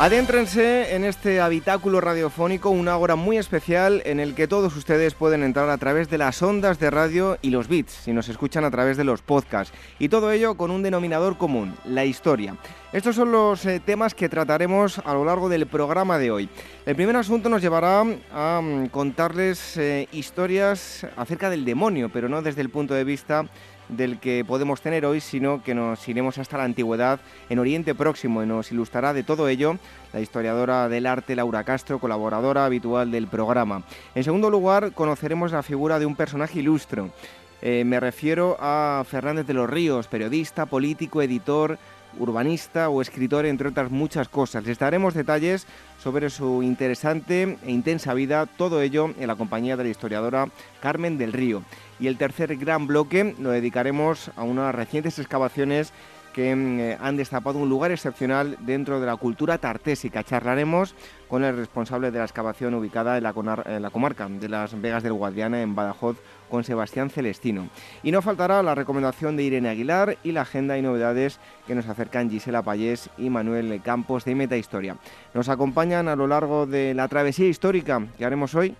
Adéntrense en este habitáculo radiofónico, una hora muy especial en el que todos ustedes pueden entrar a través de las ondas de radio y los bits, si nos escuchan a través de los podcasts. Y todo ello con un denominador común, la historia. Estos son los eh, temas que trataremos a lo largo del programa de hoy. El primer asunto nos llevará a mm, contarles eh, historias acerca del demonio, pero no desde el punto de vista del que podemos tener hoy, sino que nos iremos hasta la antigüedad en Oriente Próximo y nos ilustrará de todo ello la historiadora del arte Laura Castro, colaboradora habitual del programa. En segundo lugar, conoceremos la figura de un personaje ilustre. Eh, me refiero a Fernández de los Ríos, periodista, político, editor, urbanista o escritor, entre otras muchas cosas. Les daremos detalles sobre su interesante e intensa vida, todo ello en la compañía de la historiadora Carmen del Río. Y el tercer gran bloque lo dedicaremos a unas recientes excavaciones que mm, eh, han destapado un lugar excepcional dentro de la cultura tartésica. Charlaremos con el responsable de la excavación ubicada en la, comarca de las Vegas del Guadiana, en Badajoz, con Sebastián Celestino. Y no faltará la recomendación de Irene Aguilar y la agenda y novedades que nos acercan Gisela Payés y Manuel Campos de Meta Historia. Nos acompañan a lo largo de la travesía histórica que haremos hoy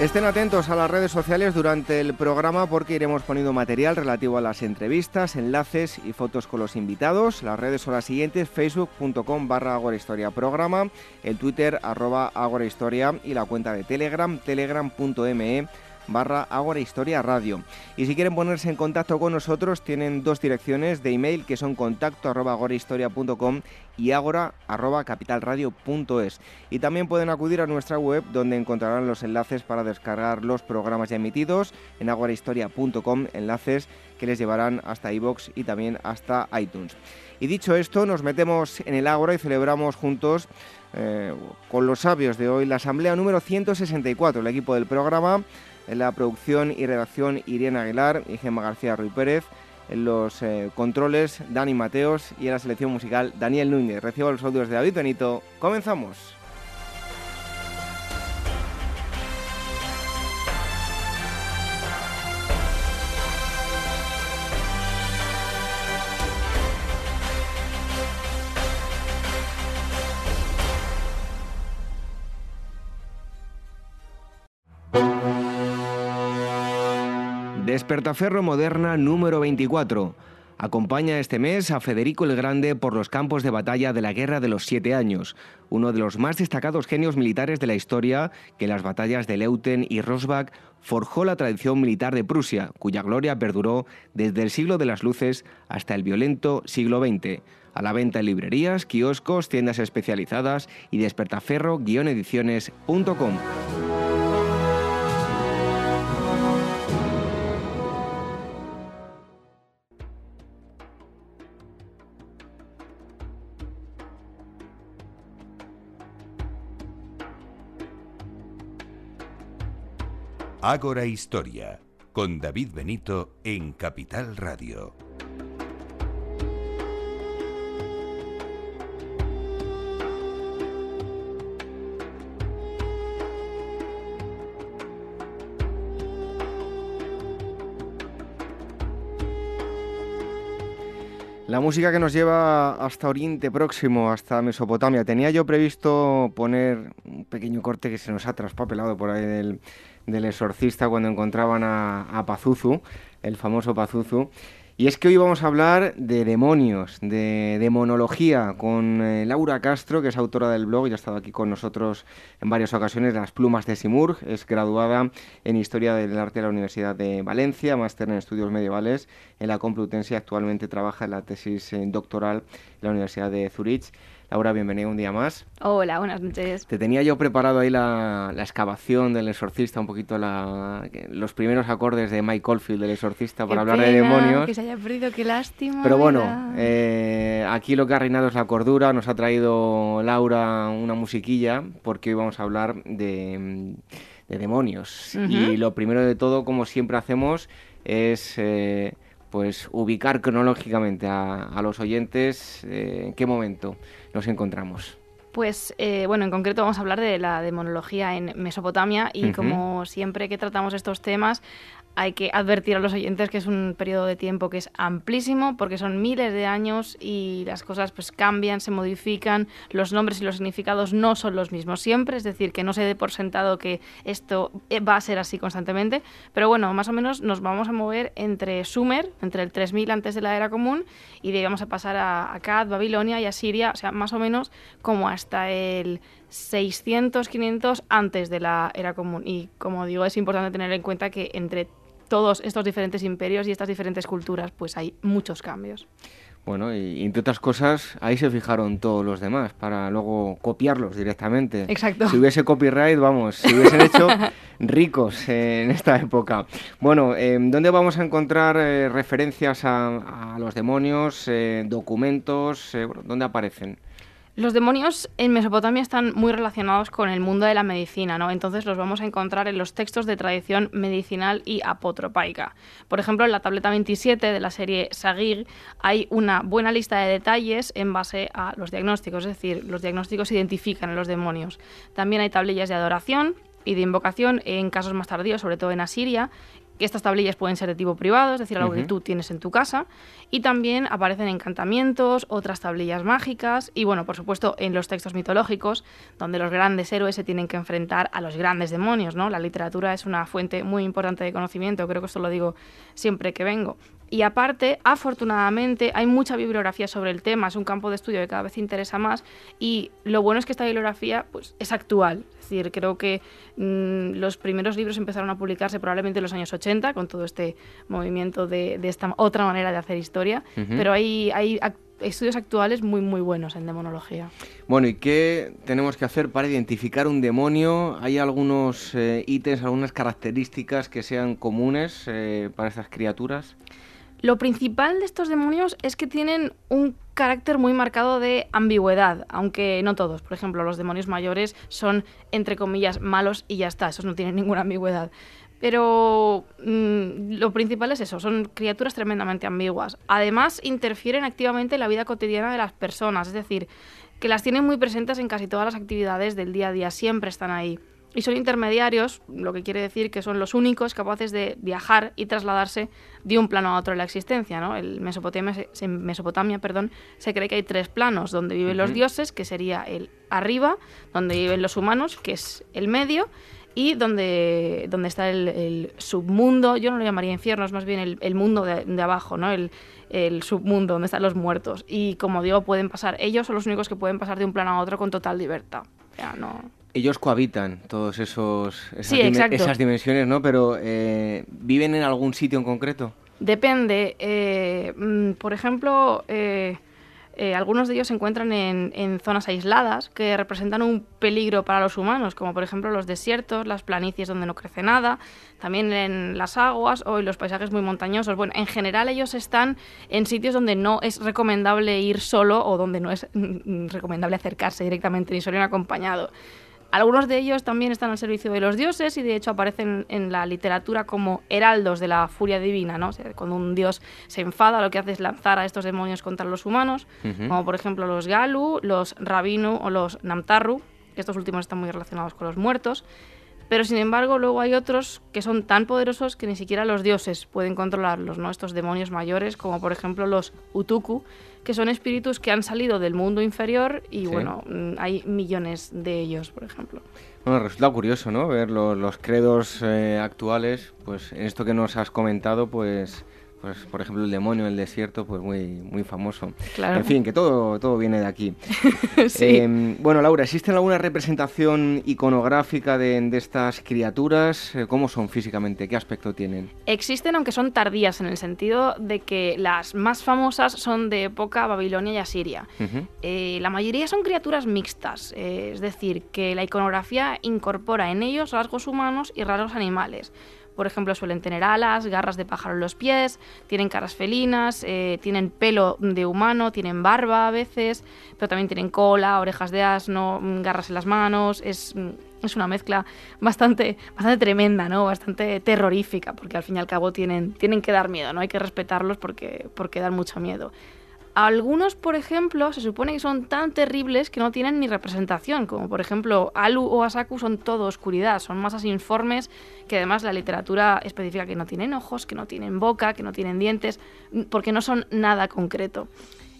Estén atentos a las redes sociales durante el programa porque iremos poniendo material relativo a las entrevistas, enlaces y fotos con los invitados. Las redes son las siguientes, facebook.com barra Historia programa, el twitter arroba Historia y la cuenta de telegram, telegram.me barra Ágora Historia Radio. Y si quieren ponerse en contacto con nosotros, tienen dos direcciones de email que son contacto arroba agorahistoria.com y agora arroba capitalradio.es. Y también pueden acudir a nuestra web donde encontrarán los enlaces para descargar los programas ya emitidos en agorahistoria.com, enlaces que les llevarán hasta iBox y también hasta iTunes. Y dicho esto, nos metemos en el Ágora y celebramos juntos eh, con los sabios de hoy la asamblea número 164, el equipo del programa en la producción y redacción Irene Aguilar y Gemma García Ruiz Pérez. En los eh, controles Dani Mateos y en la selección musical Daniel Núñez. Recibo los audios de David Benito. Comenzamos. Despertaferro Moderna número 24. Acompaña este mes a Federico el Grande por los campos de batalla de la Guerra de los Siete Años, uno de los más destacados genios militares de la historia que en las batallas de Leuten y Rosbach forjó la tradición militar de Prusia, cuya gloria perduró desde el siglo de las luces hasta el violento siglo XX. A la venta en librerías, kioscos, tiendas especializadas y despertaferro-ediciones.com. Ágora Historia, con David Benito en Capital Radio. La música que nos lleva hasta Oriente Próximo, hasta Mesopotamia. Tenía yo previsto poner un pequeño corte que se nos ha traspapelado por ahí del, del exorcista cuando encontraban a, Pazuzu, el famoso Pazuzu. Y es que hoy vamos a hablar de demonios, de demonología, con eh, Laura Castro, que es autora del blog y ha estado aquí con nosotros en varias ocasiones, Las Plumas de Simurg. Es graduada en Historia del Arte de la Universidad de Valencia, máster en Estudios Medievales en la Complutense actualmente trabaja en la tesis eh, doctoral en la Universidad de Zurich. Laura, bienvenida un día más. Hola, buenas noches. Te tenía yo preparado ahí la, excavación del exorcista, un poquito los primeros acordes de Mike Oldfield del exorcista para hablar de demonios. Que se haya perdido, qué lástima. Pero bueno, eh, aquí lo que ha reinado es la cordura. Nos ha traído Laura una musiquilla porque hoy vamos a hablar de, demonios. Y lo primero de todo, como siempre hacemos, es... Eh, pues ubicar cronológicamente a, los oyentes eh, en qué momento nos encontramos. Pues eh, bueno, en concreto vamos a hablar de la demonología en Mesopotamia y como siempre que tratamos estos temas hay que advertir a los oyentes que es un periodo de tiempo que es amplísimo porque son miles de años y las cosas pues cambian, se modifican, los nombres y los significados no son los mismos siempre, es decir, que no se dé por sentado que esto eh, va a ser así constantemente, pero bueno, más o menos nos vamos a mover entre Sumer, entre el 3000 antes de la era común y de vamos a pasar a Akkad, Babilonia y Asiria, o sea, más o menos como hasta el 600, 500 antes de la era común. Y como digo, es importante tener en cuenta que entre todos estos diferentes imperios y estas diferentes culturas, pues hay muchos cambios. Bueno, y, entre otras cosas, ahí se fijaron todos los demás para luego copiarlos directamente. Exacto. Si hubiese copyright, vamos, si hubiesen hecho ricos en esta época. Bueno, em, ¿dónde vamos a encontrar eh, referencias a, los demonios, eh, documentos? Eh, ¿Dónde aparecen? Los demonios en Mesopotamia están muy relacionados con el mundo de la medicina, ¿no? Entonces los vamos a encontrar en los textos de tradición medicinal y apotropaica. Por ejemplo, en la tableta 27 de la serie Sagir hay una buena lista de detalles en base a los diagnósticos, es decir, los diagnósticos identifican a los demonios. También hay tablillas de adoración y de invocación en casos más tardíos, sobre todo en Asiria, que estas tablillas pueden ser de tipo privado, es decir, algo que tú tienes en tu casa, y también aparecen encantamientos, otras tablillas mágicas, y bueno, por supuesto, en los textos mitológicos, donde los grandes héroes se tienen que enfrentar a los grandes demonios, ¿no? La literatura es una fuente muy importante de conocimiento, creo que esto lo digo siempre que vengo. Y aparte, afortunadamente, hay mucha bibliografía sobre el tema, es un campo de estudio que cada vez interesa más y lo bueno es que esta bibliografía pues, es actual. Es decir, creo que mm, los primeros libros empezaron a publicarse probablemente en los años 80 con todo este movimiento de, esta otra manera de hacer historia, pero hay, hay estudios actuales muy muy buenos en demonología. Bueno, ¿y qué tenemos que hacer para identificar un demonio? ¿Hay algunos eh, ítems, algunas características que sean comunes eh, para estas criaturas? Lo principal de estos demonios es que tienen un carácter muy marcado de ambigüedad, aunque no todos. Por ejemplo, los demonios mayores son, entre comillas, malos y ya está, esos no tienen ninguna ambigüedad. Pero mm, lo principal es eso, son criaturas tremendamente ambiguas. Además, interfieren activamente en la vida cotidiana de las personas, es decir, que las tienen muy presentes en casi todas las actividades del día a día, siempre están ahí y son intermediarios, lo que quiere decir que son los únicos capaces de viajar y trasladarse de un plano a otro en la existencia. ¿no? El Mesopotamia, en Mesopotamia perdón, se cree que hay tres planos, donde viven los dioses, que sería el arriba, donde viven los humanos, que es el medio, y donde, donde está el, submundo, yo no lo llamaría infierno, es más bien el, mundo de, abajo, ¿no? El, el submundo, donde están los muertos. Y como digo, pueden pasar, ellos son los únicos que pueden pasar de un plano a otro con total libertad. no ellos cohabitan todos esos esas, dimensiones, ¿no? Pero eh, viven en algún sitio en concreto. Depende. Eh, mm, por ejemplo, eh, algunos de ellos se encuentran en, en, zonas aisladas que representan un peligro para los humanos, como por ejemplo los desiertos, las planicies donde no crece nada, también en las aguas o en los paisajes muy montañosos. Bueno, en general ellos están en sitios donde no es recomendable ir solo o donde no es mm, recomendable acercarse directamente ni solo acompañado. Algunos de ellos también están al servicio de los dioses y de hecho aparecen en la literatura como heraldos de la furia divina, ¿no? cuando un dios se enfada, lo que hace es lanzar a estos demonios contra los humanos, como por ejemplo los Galu, los Rabinu o los Namtarru, que estos últimos están muy relacionados con los muertos. Pero sin embargo, luego hay otros que son tan poderosos que ni siquiera los dioses pueden controlarlos, ¿no? Estos demonios mayores, como por ejemplo los Utuku, que son espíritus que han salido del mundo inferior y bueno, mm, hay millones de ellos, por ejemplo. Bueno, resulta curioso, ¿no? Ver los, credos eh, actuales, pues en esto que nos has comentado, pues pues por ejemplo el demonio del desierto, pues muy, muy famoso. En fin, que todo, todo viene de aquí. Em, bueno, Laura, ¿existe alguna representación iconográfica de, estas criaturas? Eh, ¿Cómo son físicamente? ¿Qué aspecto tienen? Existen, aunque son tardías, en el sentido de que las más famosas son de época Babilonia y Asiria. Eh, la mayoría son criaturas mixtas, eh, es decir, que la iconografía incorpora en ellos rasgos humanos y raros animales. Por ejemplo, suelen tener alas, garras de pájaro en los pies, tienen caras felinas, eh, tienen pelo de humano, tienen barba a veces, pero también tienen cola, orejas de asno, mm, garras en las manos. Es, mm, es una mezcla bastante, bastante tremenda, ¿no? Bastante terrorífica, porque al fin y al cabo tienen, tienen que dar miedo, ¿no? Hay que respetarlos porque, porque dan mucho miedo. Algunos, por ejemplo, se supone que son tan terribles que no tienen ni representación, como por ejemplo Alu o Asaku son todo oscuridad, son masas informes que además la literatura especifica que no tienen ojos, que no tienen boca, que no tienen dientes, porque no son nada concreto.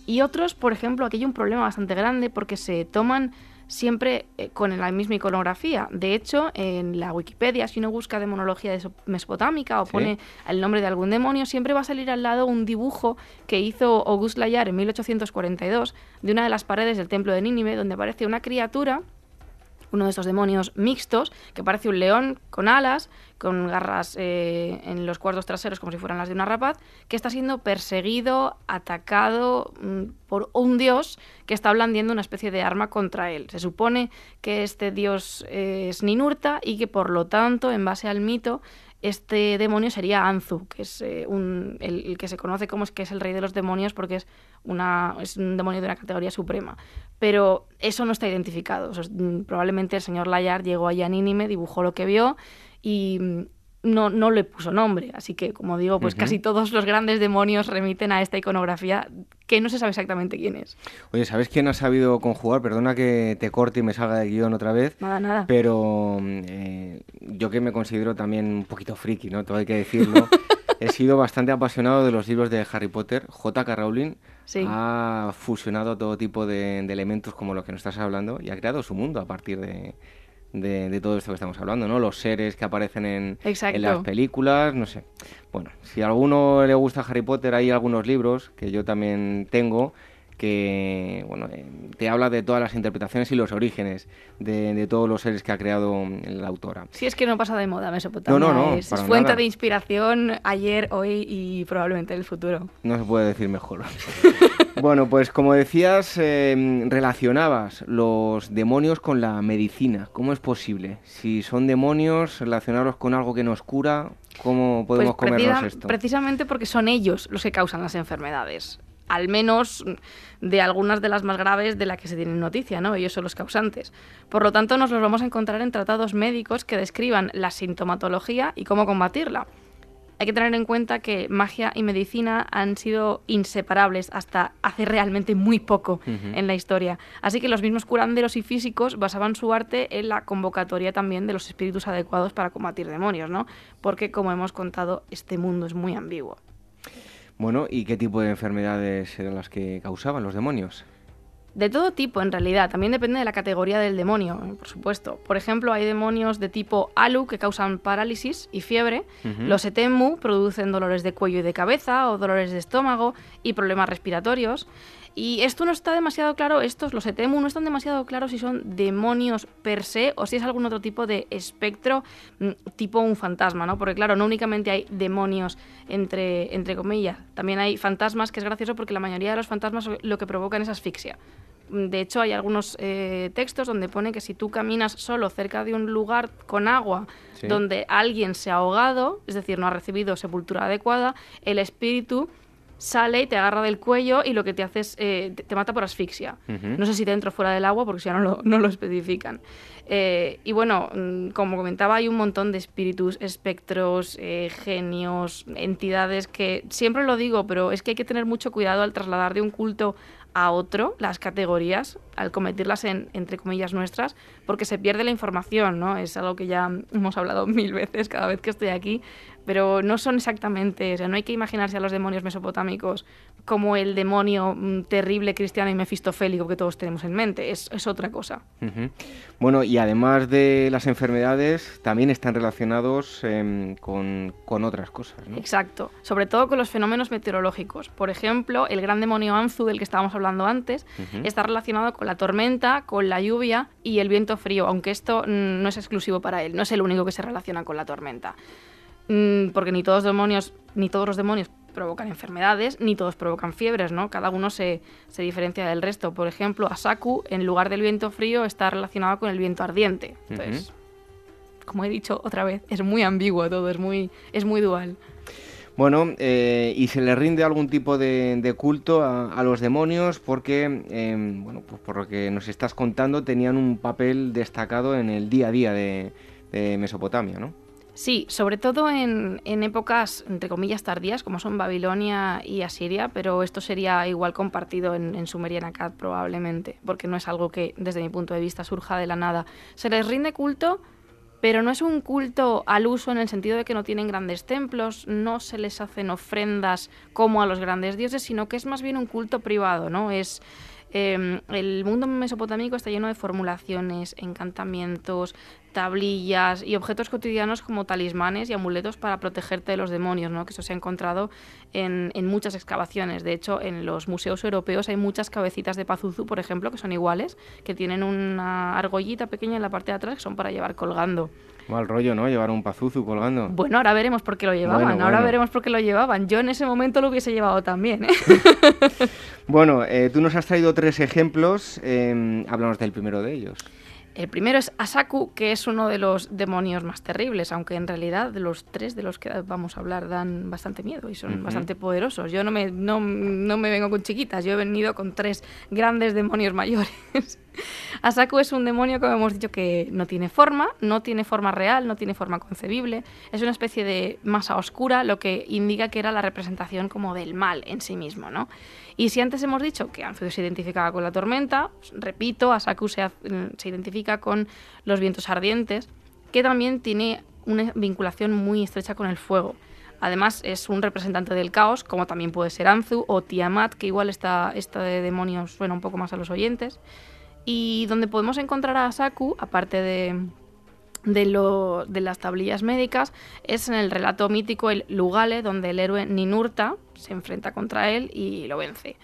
Y otros, por ejemplo, aquí hay un problema bastante grande porque se toman siempre eh, con la misma iconografía. De hecho, en la Wikipedia, si uno busca demonología mesopotámica o pone el nombre de algún demonio, siempre va a salir al lado un dibujo que hizo Auguste Layard en 1842 de una de las paredes del templo de Nínive, donde aparece una criatura uno de estos demonios mixtos, que parece un león con alas, con garras eh, en los cuartos traseros como si fueran las de una rapaz, que está siendo perseguido, atacado mm, por un dios que está blandiendo una especie de arma contra él. Se supone que este dios es Ninurta y que por lo tanto, en base al mito, este demonio sería Anzu, que es eh, el, que se conoce como es que es el rey de los demonios porque es, una, es un demonio de una categoría suprema. Pero eso no está identificado. probablemente el señor Layard llegó allá a Nínime, dibujó lo que vio y, no, no le puso nombre. Así que, como digo, pues casi todos los grandes demonios remiten a esta iconografía que no se sabe exactamente quién es. Oye, ¿sabes quién ha sabido conjugar? Perdona que te corte y me salga de guion otra vez. Nada, nada. Pero eh, yo que me considero también un poquito friki, ¿no? Todo hay que decirlo. he sido bastante apasionado de los libros de Harry Potter. J.K. Rowling ha fusionado todo tipo de, de elementos como los que nos estás hablando y ha creado su mundo a partir de, de, todo esto que estamos hablando, ¿no? Los seres que aparecen en, en, las películas, no sé. Bueno, si a alguno le gusta Harry Potter, hay algunos libros que yo también tengo que bueno, eh, te habla de todas las interpretaciones y los orígenes de, todos los seres que ha creado la autora. Sí, es que no pasa de moda Mesopotamia. No, no, no. Es, fuente de inspiración ayer, hoy y probablemente en el futuro. No se puede decir mejor. bueno, pues como decías, em, relacionabas los demonios con la medicina. ¿Cómo es posible? Si son demonios, relacionarlos con algo que nos cura, ¿cómo podemos pues comernos esto? Precisamente porque son ellos los que causan las enfermedades al menos de algunas de las más graves de las que se tiene noticia, ¿no? Ellos son los causantes. Por lo tanto, nos los vamos a encontrar en tratados médicos que describan la sintomatología y cómo combatirla. Hay que tener en cuenta que magia y medicina han sido inseparables hasta hace realmente muy poco en la historia. Así que los mismos curanderos y físicos basaban su arte en la convocatoria también de los espíritus adecuados para combatir demonios, ¿no? Porque, como hemos contado, este mundo es muy ambiguo. Bueno, ¿y qué tipo de enfermedades eran las que causaban los demonios? De todo tipo, en realidad. También depende de la categoría del demonio, por supuesto. Por ejemplo, hay demonios de tipo Alu que causan parálisis y fiebre. Los Etemu producen dolores de cuello y de cabeza o dolores de estómago y problemas respiratorios. Y esto no está demasiado claro, estos, los Etemu, no están demasiado claros si son demonios per se o si es algún otro tipo de espectro, mm, tipo un fantasma, ¿no? Porque claro, no únicamente hay demonios entre, entre comillas, también hay fantasmas, que es gracioso porque la mayoría de los fantasmas lo que provocan es asfixia. Mm, de hecho, hay algunos eh, textos donde pone que si tú caminas solo cerca de un lugar con agua donde alguien se ha ahogado, es decir, no ha recibido sepultura adecuada, el espíritu sale y te agarra del cuello y lo que te hace es, eh, te, mata por asfixia. No sé si dentro o fuera del agua porque si no lo, no lo especifican. Eh, y bueno, mm, como comentaba, hay un montón de espíritus, espectros, eh, genios, entidades que siempre lo digo, pero es que hay que tener mucho cuidado al trasladar de un culto a otro las categorías al convertirlas en, entre comillas, nuestras, porque se pierde la información, ¿no? Es algo que ya hemos hablado mil veces cada vez que estoy aquí, pero no son exactamente, o sea, no hay que imaginarse a los demonios mesopotámicos como el demonio mm, terrible cristiano y mefistofélico que todos tenemos en mente, es, es otra cosa. Bueno, y además de las enfermedades, también están relacionados em, con, con, otras cosas, ¿no? Exacto, sobre todo con los fenómenos meteorológicos. Por ejemplo, el gran demonio Anzu, del que estábamos hablando antes, está relacionado con la tormenta, con la lluvia y el viento frío, aunque esto mm, no es exclusivo para él, no es el único que se relaciona con la tormenta. Mm, porque ni todos, demonios, ni todos los demonios provocan enfermedades, ni todos provocan fiebres, ¿no? Cada uno se, se, diferencia del resto. Por ejemplo, Asaku, en lugar del viento frío, está relacionado con el viento ardiente. Entonces, como he dicho otra vez, es muy ambiguo todo, es muy, es muy dual. Bueno, eh, y se le rinde algún tipo de, culto a, los demonios porque, em, bueno, pues por lo que nos estás contando, tenían un papel destacado en el día a día de, Mesopotamia, ¿no? Sí, sobre todo en, épocas, entre comillas, tardías, como son Babilonia y Asiria, pero esto sería igual compartido en, en Sumeria y Akkad probablemente, porque no es algo que, desde mi punto de vista, surja de la nada. Se les rinde culto pero no es un culto al uso en el sentido de que no tienen grandes templos, no se les hacen ofrendas como a los grandes dioses, sino que es más bien un culto privado, ¿no? Es Em, el mundo mesopotámico está lleno de formulaciones, encantamientos, tablillas y objetos cotidianos como talismanes y amuletos para protegerte de los demonios, ¿no? que eso se ha encontrado en, muchas excavaciones. De hecho, en los museos europeos hay muchas cabecitas de Pazuzu, por ejemplo, que son iguales, que tienen una argollita pequeña en la parte de atrás que son para llevar colgando. Mal rollo, ¿no? Llevar un pazuzu colgando. Bueno, ahora veremos por qué lo llevaban. ahora veremos por qué lo llevaban. Yo en ese momento lo hubiese llevado también. ¿eh? bueno, eh, tú nos has traído tres ejemplos. Eh, háblanos del primero de ellos. El primero es Asaku, que es uno de los demonios más terribles, aunque en realidad los tres de los que vamos a hablar dan bastante miedo y son bastante poderosos. Yo no me, no, no me vengo con chiquitas, yo he venido con tres grandes demonios mayores. Asaku es un demonio, como hemos dicho, que no tiene forma, no tiene forma real, no tiene forma concebible. Es una especie de masa oscura, lo que indica que era la representación como del mal en sí mismo, ¿no? Y si antes hemos dicho que Anzu se identificaba con la tormenta, pues, repito, Asaku se, se identifica con los vientos ardientes, que también tiene una vinculación muy estrecha con el fuego. Además, es un representante del caos, como también puede ser Anzu o Tiamat, que igual esta, esta de demonios suena un poco más a los oyentes. Y donde podemos encontrar a Asaku, aparte de, las tablillas médicas, es en el relato mítico el Lugale, donde el héroe Ninurta se enfrenta contra él y lo vence.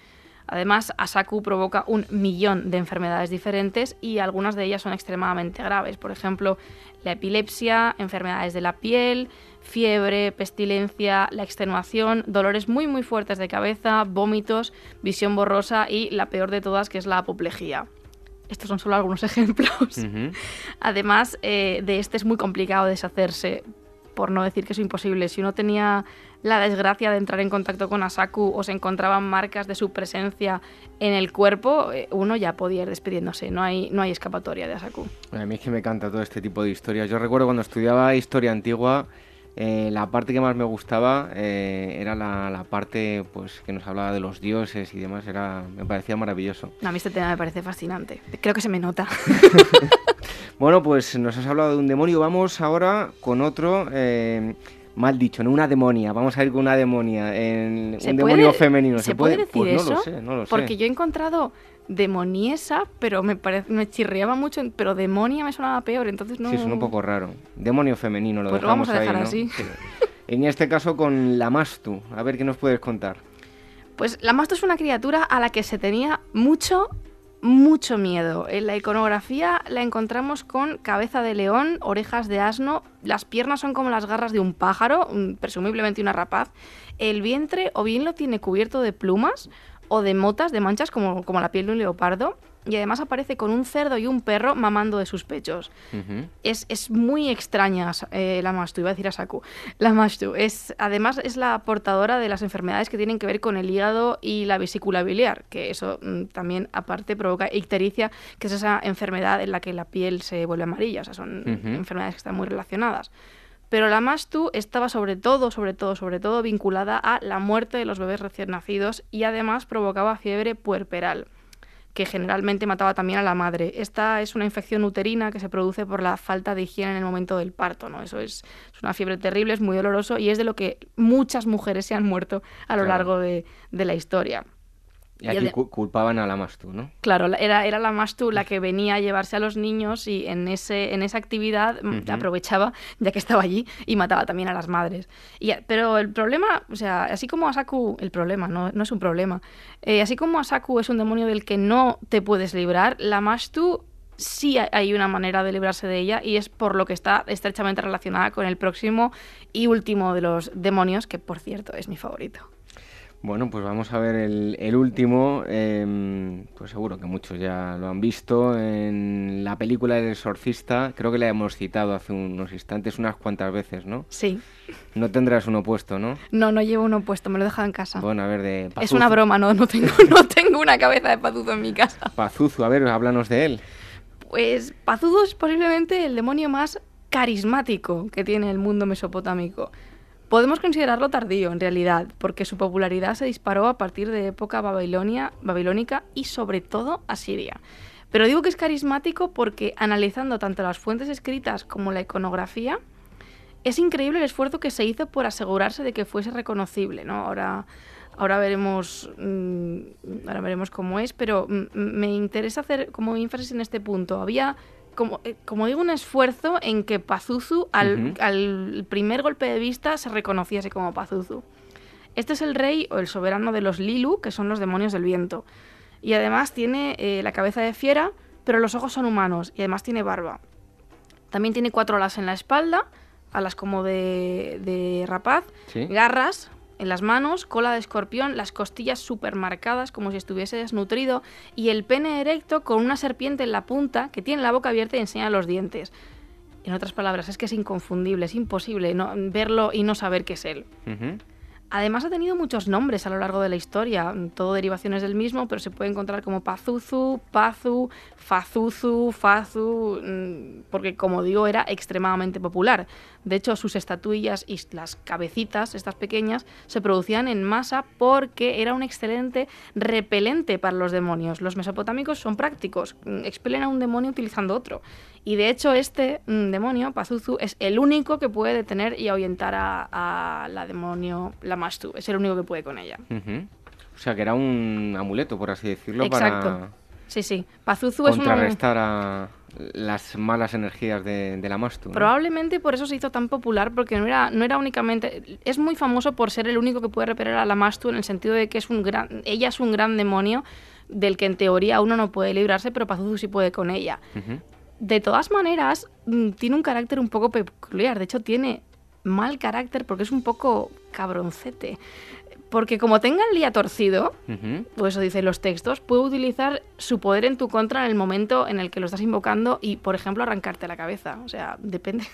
Además, Asaku provoca un millón de enfermedades diferentes y algunas de ellas son extremadamente graves. Por ejemplo, la epilepsia, enfermedades de la piel, fiebre, pestilencia, la extenuación, dolores muy muy fuertes de cabeza, vómitos, visión borrosa y la peor de todas que es la apoplejía. Estos son solo algunos ejemplos. Además, eh, de este es muy complicado deshacerse, por no decir que es imposible. Si uno tenía la desgracia de entrar en contacto con Asaku o se encontraban marcas de su presencia en el cuerpo, eh, uno ya podía ir despidiéndose. No hay, no hay escapatoria de Asaku. A mí es que me encanta todo este tipo de historias. Yo recuerdo cuando estudiaba historia antigua eh, la parte que más me gustaba eh, era la, parte pues que nos hablaba de los dioses y demás, era me parecía maravilloso. a mí este tema me parece fascinante, creo que se me nota. bueno, pues nos has hablado de un demonio, vamos ahora con otro... Eh, mal dicho, no una demonia, vamos a ir con una demonia, en un demonio femenino. ¿Se, puede, decir pues eso? No lo sé, no lo sé. Porque yo he encontrado demoniesa, pero me parece, me chirriaba mucho, pero demonia me sonaba peor, entonces no... Sí, es un poco raro. Demonio femenino, lo pues dejamos lo vamos a dejar así. En este caso con la Mastu, a ver qué nos puedes contar. Pues la Mastu es una criatura a la que se tenía mucho, mucho miedo. En la iconografía la encontramos con cabeza de león, orejas de asno, las piernas son como las garras de un pájaro, presumiblemente una rapaz, el vientre o bien lo tiene cubierto de plumas o de motas, de manchas como, como la piel de un leopardo. Y además aparece con un cerdo y un perro mamando de sus pechos. es, es, muy extraña eh, la Mastu, iba a decir a Saku. La Mastu es, además es la portadora de las enfermedades que tienen que ver con el hígado y la vesícula biliar, que eso mm, también aparte provoca ictericia, que es esa enfermedad en la que la piel se vuelve amarilla. O sea, son enfermedades que están muy relacionadas. Pero la Mastu estaba sobre todo, sobre todo, sobre todo vinculada a la muerte de los bebés recién nacidos y además provocaba fiebre puerperal que generalmente mataba también a la madre. Esta es una infección uterina que se produce por la falta de higiene en el momento del parto, ¿no? Eso es, una fiebre terrible, es muy doloroso y es de lo que muchas mujeres se han muerto a lo largo de, de la historia. Y aquí culpaban a la Mastu, ¿no? Claro, era, era la Mastu la que venía a llevarse a los niños y en, ese, en esa actividad mm, aprovechaba, ya que estaba allí, y mataba también a las madres. Y, pero el problema, o sea, así como Asaku, el problema, no, no es un problema, eh, así como Asaku es un demonio del que no te puedes librar, la Mastu sí hay una manera de librarse de ella y es por lo que está estrechamente relacionada con el próximo y último de los demonios, que por cierto es mi favorito. Bueno, pues vamos a ver el, último. Em, pues seguro que muchos ya lo han visto en la película El Exorcista. Creo que la hemos citado hace unos instantes unas cuantas veces, ¿no? Sí. No tendrás uno puesto, ¿no? No, no llevo uno puesto, me lo he dejado en casa. Bueno, a ver, de Es una broma, no, no, tengo, no tengo una cabeza de Pazuzu en mi casa. Pazuzu, a ver, háblanos de él. Pues Pazuzu es posiblemente el demonio más carismático que tiene el mundo mesopotámico. Podemos considerarlo tardío, en realidad, porque su popularidad se disparó a partir de época babilonia, babilónica y sobre todo asiria. Pero digo que es carismático porque analizando tanto las fuentes escritas como la iconografía, es increíble el esfuerzo que se hizo por asegurarse de que fuese reconocible, ¿no? Ahora, ahora veremos, mm, ahora veremos cómo es, pero me interesa hacer como énfasis en este punto. Había como, eh, como digo, un esfuerzo en que Pazuzu, al, primer golpe de vista, se reconociese como Pazuzu. Este es el rey o el soberano de los Lilu, que son los demonios del viento. Y además tiene eh, la cabeza de fiera, pero los ojos son humanos y además tiene barba. También tiene cuatro alas en la espalda, alas como de, de rapaz, garras, en las manos, cola de escorpión, las costillas súper marcadas como si estuviese desnutrido y el pene erecto con una serpiente en la punta que tiene la boca abierta y enseña los dientes. En otras palabras, es que es inconfundible, es imposible no, verlo y no saber qué es él. Además ha tenido muchos nombres a lo largo de la historia, todo derivaciones del mismo, pero se puede encontrar como Pazuzu, Pazu, Fazuzu, Fazu, mm, porque como digo era extremadamente popular. De hecho, sus estatuillas y las cabecitas, estas pequeñas, se producían en masa porque era un excelente repelente para los demonios. Los mesopotámicos son prácticos, mm, expelen a un demonio utilizando otro. Y de hecho este mm, demonio, Pazuzu, es el único que puede detener y ahuyentar a, la demonio, la Mastu. Es el único que puede con ella. O sea que era un amuleto, por así decirlo, Exacto. Sí, sí. Pazuzu es contrarrestar a las malas energías de, la Mastu. Probablemente por eso se hizo tan popular, porque no era, no era únicamente... Es muy famoso por ser el único que puede repeler a la Mastu en el sentido de que es un gran, ella es un gran demonio del que en teoría uno no puede librarse, pero Pazuzu sí puede con ella de todas maneras, mm, tiene un carácter un poco peculiar. De hecho, tiene mal carácter porque es un poco cabroncete. Porque como tenga el día torcido, pues eso dicen los textos, puede utilizar su poder en tu contra en el momento en el que lo estás invocando y, por ejemplo, arrancarte la cabeza. O sea, depende.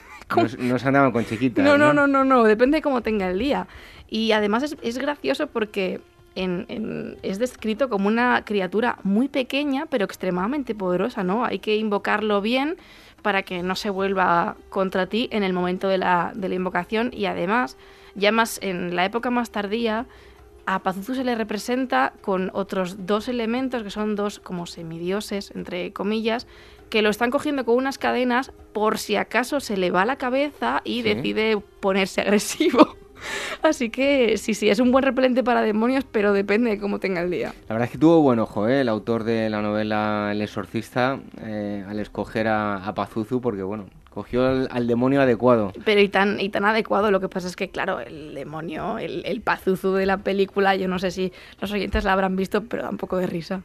No, se andaban con chiquitas. No, no, no, no, no, depende de cómo tenga el día. Y además es, es gracioso porque es descrito como una criatura muy pequeña pero extremadamente poderosa, ¿no? Hay que invocarlo bien para que no se vuelva contra ti en el momento de la, de la invocación y además, ya más en la época más tardía, a Pazuzu se le representa con otros dos elementos que son dos como semidioses, entre comillas, que lo están cogiendo con unas cadenas por si acaso se le va la cabeza y decide ponerse agresivo. Así que sí, sí, es un buen repelente para demonios, pero depende de cómo tenga el día. La verdad es que tuvo buen ojo, ¿eh? el autor de la novela El Exorcista, eh, al escoger a, Pazuzu, porque bueno, cogió al, demonio adecuado. Pero y tan, y tan adecuado, lo que pasa es que, claro, el demonio, el, el Pazuzu de la película, yo no sé si los oyentes la habrán visto, pero da un poco de risa.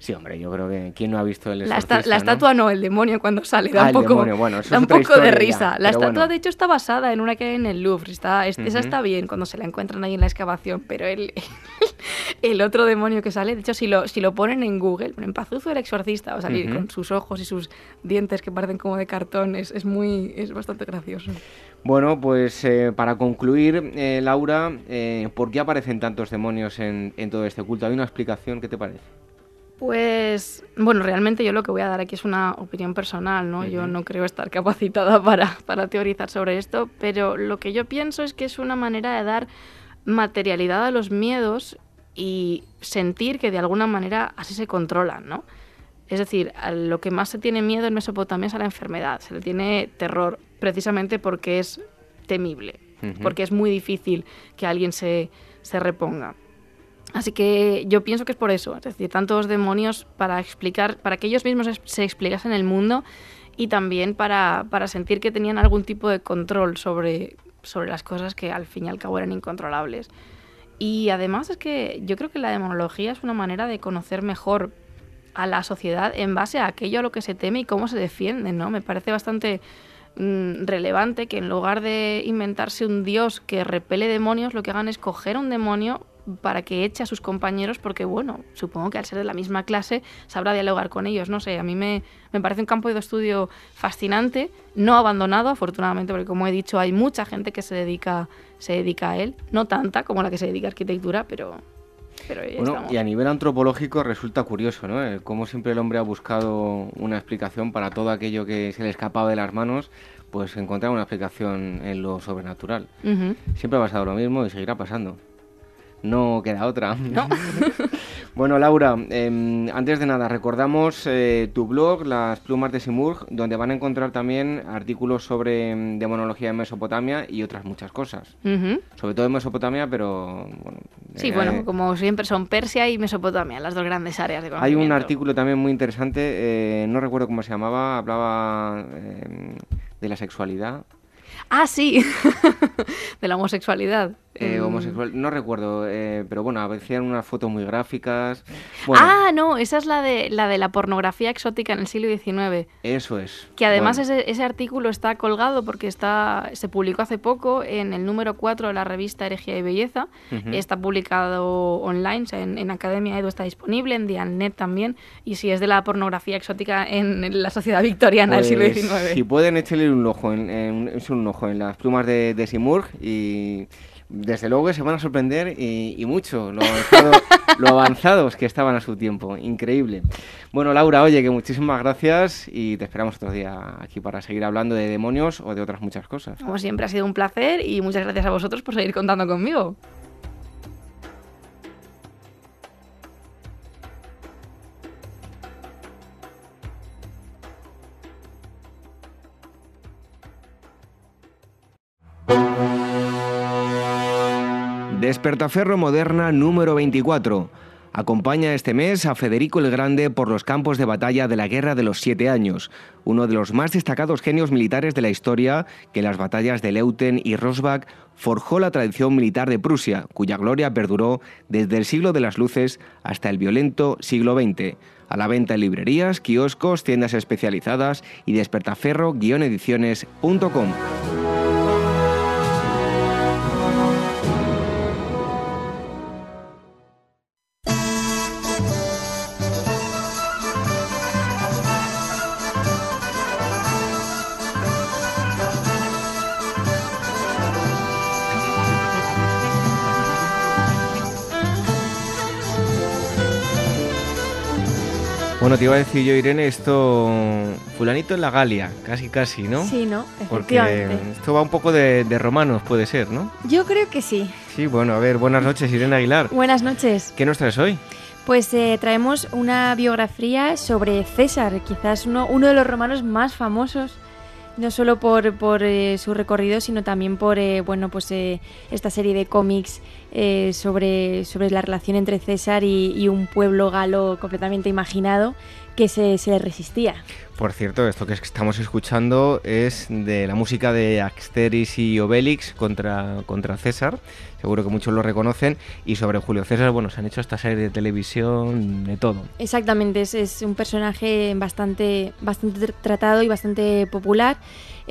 Sí, hombre, yo creo que ¿quién no ha visto el la, la estatua no, el demonio cuando sale, da un poco, da un poco de risa. la estatua de hecho está basada en una que hay en el Louvre, está, esa está bien cuando se la encuentran ahí en la excavación, pero el, el otro demonio que sale, de hecho si lo, si lo ponen en Google, en Pazuzu el exorcista, va a salir con sus ojos y sus dientes que parecen como de cartón, es, muy, es bastante gracioso. Bueno, pues eh, para concluir, eh, Laura, eh, ¿por qué aparecen tantos demonios en, en todo este culto? ¿Hay una explicación? ¿Qué te parece? Pues, bueno, realmente yo lo que voy a dar aquí es una opinión personal, ¿no? Yo no creo estar capacitada para, para teorizar sobre esto, pero lo que yo pienso es que es una manera de dar materialidad a los miedos y sentir que de alguna manera así se controlan, ¿no? Es decir, a lo que más se tiene miedo en Mesopotamia es a la enfermedad, se le tiene terror precisamente porque es temible, porque es muy difícil que alguien se, se reponga. Así que yo pienso que es por eso, es decir, tantos demonios para explicar, para que ellos mismos se explicasen el mundo y también para, para sentir que tenían algún tipo de control sobre, sobre las cosas que al fin y al cabo eran incontrolables. Y además es que yo creo que la demonología es una manera de conocer mejor a la sociedad en base a aquello a lo que se teme y cómo se defiende, ¿no? Me parece bastante mm, relevante que en lugar de inventarse un dios que repele demonios, lo que hagan es coger un demonio, para que eche a sus compañeros porque, bueno, supongo que al ser de la misma clase sabrá dialogar con ellos. No sé, a mí me, me parece un campo de estudio fascinante, no abandonado, afortunadamente, porque como he dicho, hay mucha gente que se dedica, se dedica a él, no tanta como la que se dedica a arquitectura, pero... pero bueno, y a nivel antropológico resulta curioso, ¿no? Como siempre el hombre ha buscado una explicación para todo aquello que se le escapaba de las manos, pues encontrar una explicación en lo sobrenatural. Siempre ha pasado lo mismo y seguirá pasando no queda otra. bueno, Laura, em, antes de nada, recordamos eh, tu blog, Las Plumas de Simurg, donde van a encontrar también artículos sobre em, demonología en Mesopotamia y otras muchas cosas. Sobre todo en Mesopotamia, pero... Bueno, sí, bueno, eh, como siempre son Persia y Mesopotamia, las dos grandes áreas de conocimiento. Hay un artículo también muy interesante, eh, no recuerdo cómo se llamaba, hablaba em, de la sexualidad. Ah, sí, de la homosexualidad. Eh, mm. homosexual, no recuerdo, eh, pero bueno, hacían unas fotos muy gráficas. Ah, no, esa es la de la de la pornografía exótica en el siglo XIX. Eso es. Que además ese, ese, artículo está colgado porque está se publicó hace poco en el número 4 de la revista Herejía y Belleza. Está publicado online, en, Academia Edu está disponible, en Dianet también. Y si es de la pornografía exótica en, la sociedad victoriana del siglo XIX. Pues, si pueden, echarle un ojo en, un ojo en las plumas de, de Simurg y desde luego que se van a sorprender y, mucho lo, lo, avanzados que estaban a su tiempo. Increíble. Bueno, Laura, oye, que muchísimas gracias y te esperamos otro día aquí para seguir hablando de demonios o de otras muchas cosas. Como siempre, ha sido un placer y muchas gracias a vosotros por seguir contando conmigo. Despertaferro Moderna número 24. Acompaña este mes a Federico el Grande por los campos de batalla de la Guerra de los Siete Años, uno de los más destacados genios militares de la historia que en las batallas de Leuten y Rosbach forjó la tradición militar de Prusia, cuya gloria perduró desde el siglo de las luces hasta el violento siglo XX. A la venta en librerías, kioscos, tiendas especializadas y despertaferro-ediciones.com. Bueno, te iba a decir yo, Irene, esto. Fulanito en la Galia, casi casi, ¿no? Sí, ¿no? Porque esto va un poco de, romanos, puede ser, ¿no? Yo creo que sí. Sí, bueno, a ver, buenas noches, Irene Aguilar. Buenas noches. ¿Qué nos traes hoy? Pues eh, traemos una biografía sobre César, quizás uno, uno de los romanos más famosos no solo por, por eh, su recorrido, sino también por eh, bueno, pues, esta serie de cómics eh, sobre, sobre la relación entre César y, un pueblo galo completamente imaginado que se, se resistía. Por cierto, esto que estamos escuchando es de la música de Axteris y Obelix contra, contra César. Seguro que muchos lo reconocen. Y sobre Julio César, bueno, se han hecho esta serie de televisión de todo. Exactamente, es, es un personaje bastante, bastante tratado y bastante popular.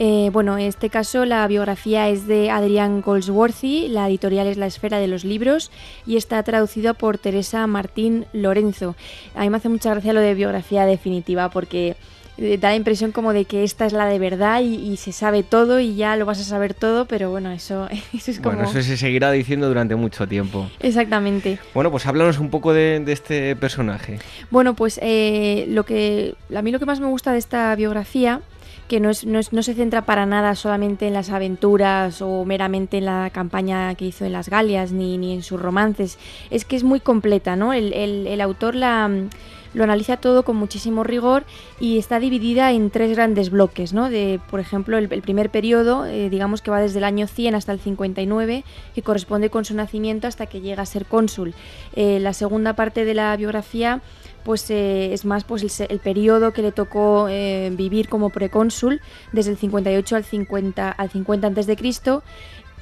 Eh, bueno, en este caso la biografía es de Adrián Goldsworthy, la editorial es La Esfera de los Libros y está traducido por Teresa Martín Lorenzo. A mí me hace mucha gracia lo de biografía definitiva porque eh, da la impresión como de que esta es la de verdad y, se sabe todo y ya lo vas a saber todo, pero bueno, eso, es como... Bueno, eso se seguirá diciendo durante mucho tiempo. Exactamente. Bueno, pues háblanos un poco de, este personaje. Bueno, pues eh, lo que a mí lo que más me gusta de esta biografía que no, no, se centra para nada solamente en las aventuras o meramente en la campaña que hizo en las Galias ni, ni en sus romances. Es que es muy completa, ¿no? El, el, autor la, lo analiza todo con muchísimo rigor y está dividida en tres grandes bloques, ¿no? De, por ejemplo, el, primer periodo, eh, digamos que va desde el año 100 hasta el 59, que corresponde con su nacimiento hasta que llega a ser cónsul. Eh, la segunda parte de la biografía pues eh, es más pues el, periodo que le tocó eh, vivir como precónsul desde el 58 al 50 al 50 antes de Cristo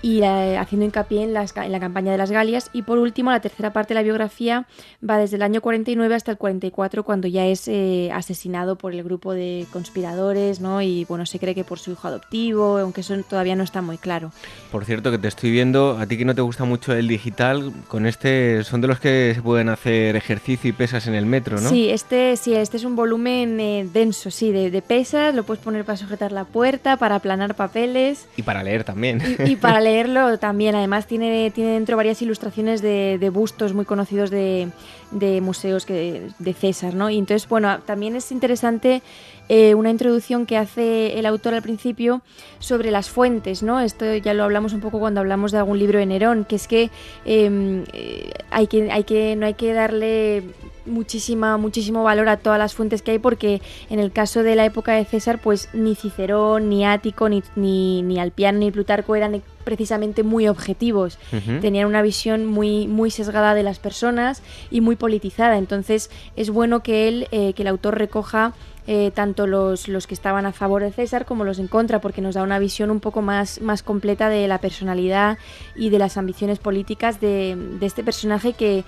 y haciendo hincapié en, en, la campaña de las Galias. Y por último, la tercera parte de la biografía va desde el año 49 hasta el 44, cuando ya es eh, asesinado por el grupo de conspiradores, ¿no? Y bueno, se cree que por su hijo adoptivo, aunque eso todavía no está muy claro. Por cierto, que te estoy viendo, a ti que no te gusta mucho el digital, con este son de los que se pueden hacer ejercicio y pesas en el metro, ¿no? Sí, este, sí, este es un volumen eh, denso, sí, de, pesas, lo puedes poner para sujetar la puerta, para aplanar papeles. Y para leer también. Y, y para leerlo también. Además tiene, tiene dentro varias ilustraciones de, bustos muy conocidos de, de museos que, de César, ¿no? Y entonces, bueno, también es interesante eh, una introducción que hace el autor al principio sobre las fuentes, ¿no? Esto ya lo hablamos un poco cuando hablamos de algún libro de Nerón, que es que, em, eh, hay, que, hay que no hay que darle muchísima, muchísimo valor a todas las fuentes que hay porque en el caso de la época de César, pues ni Cicerón, ni Ático, ni, ni, ni Alpiano, ni Plutarco eran precisamente muy objetivos. Tenían una visión muy, muy sesgada de las personas y muy politizada. Entonces es bueno que él, eh, que el autor recoja eh, tanto los, los, que estaban a favor de César como los en contra, porque nos da una visión un poco más, más completa de la personalidad y de las ambiciones políticas de, de este personaje que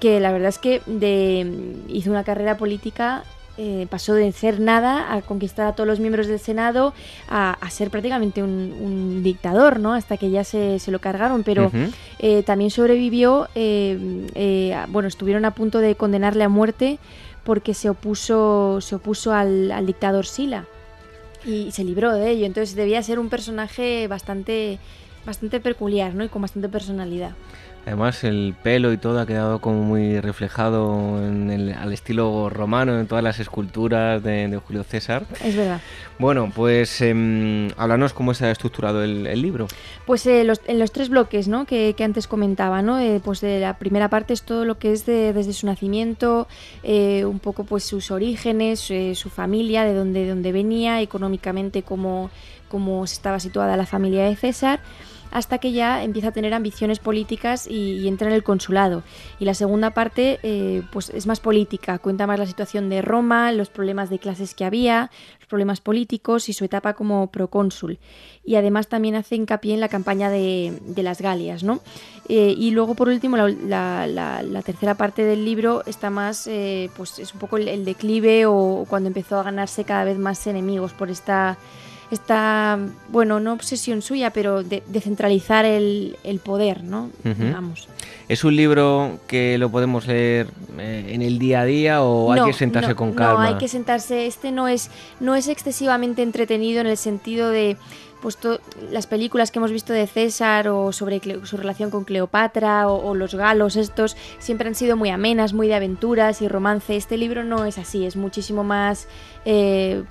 que la verdad es que de, hizo una carrera política eh, pasó de ser nada a conquistar a todos los miembros del Senado a, ser prácticamente un, dictador, ¿no? Hasta que ya se, se lo cargaron, pero eh, también sobrevivió, eh, bueno, estuvieron a punto de condenarle a muerte porque se opuso, se opuso al, al dictador Sila y se libró de ello, entonces debía ser un personaje bastante, bastante peculiar, ¿no? Y con bastante personalidad. Además el pelo y todo ha quedado como muy reflejado en el, al estilo romano en todas las esculturas de, Julio César. Es verdad. Bueno, pues eh, háblanos cómo está estructurado el, libro. Pues eh, en los tres bloques ¿no? que, antes comentaba, ¿no? Eh, pues de la primera parte es todo lo que es desde su nacimiento, eh, un poco pues sus orígenes, su familia, de dónde, de dónde venía, económicamente cómo, cómo estaba situada la familia de César hasta que ya empieza a tener ambiciones políticas y, entra en el consulado. Y la segunda parte eh, pues es más política, cuenta más la situación de Roma, los problemas de clases que había, los problemas políticos y su etapa como procónsul. Y además también hace hincapié en la campaña de, las Galias. ¿no? Eh, y luego por último la, tercera parte del libro está más, eh, pues es un poco el declive o cuando empezó a ganarse cada vez más enemigos por esta esta, bueno, no obsesión suya, pero de, centralizar el, poder, ¿no? ¿Es un libro que lo podemos leer eh, en el día a día o hay que sentarse con calma? No, hay que sentarse. Este no es, no es excesivamente entretenido en el sentido de pues las películas que hemos visto de César o sobre su relación con Cleopatra o, los galos estos siempre han sido muy amenas, muy de aventuras y romance. Este libro no es así, es muchísimo más, eh,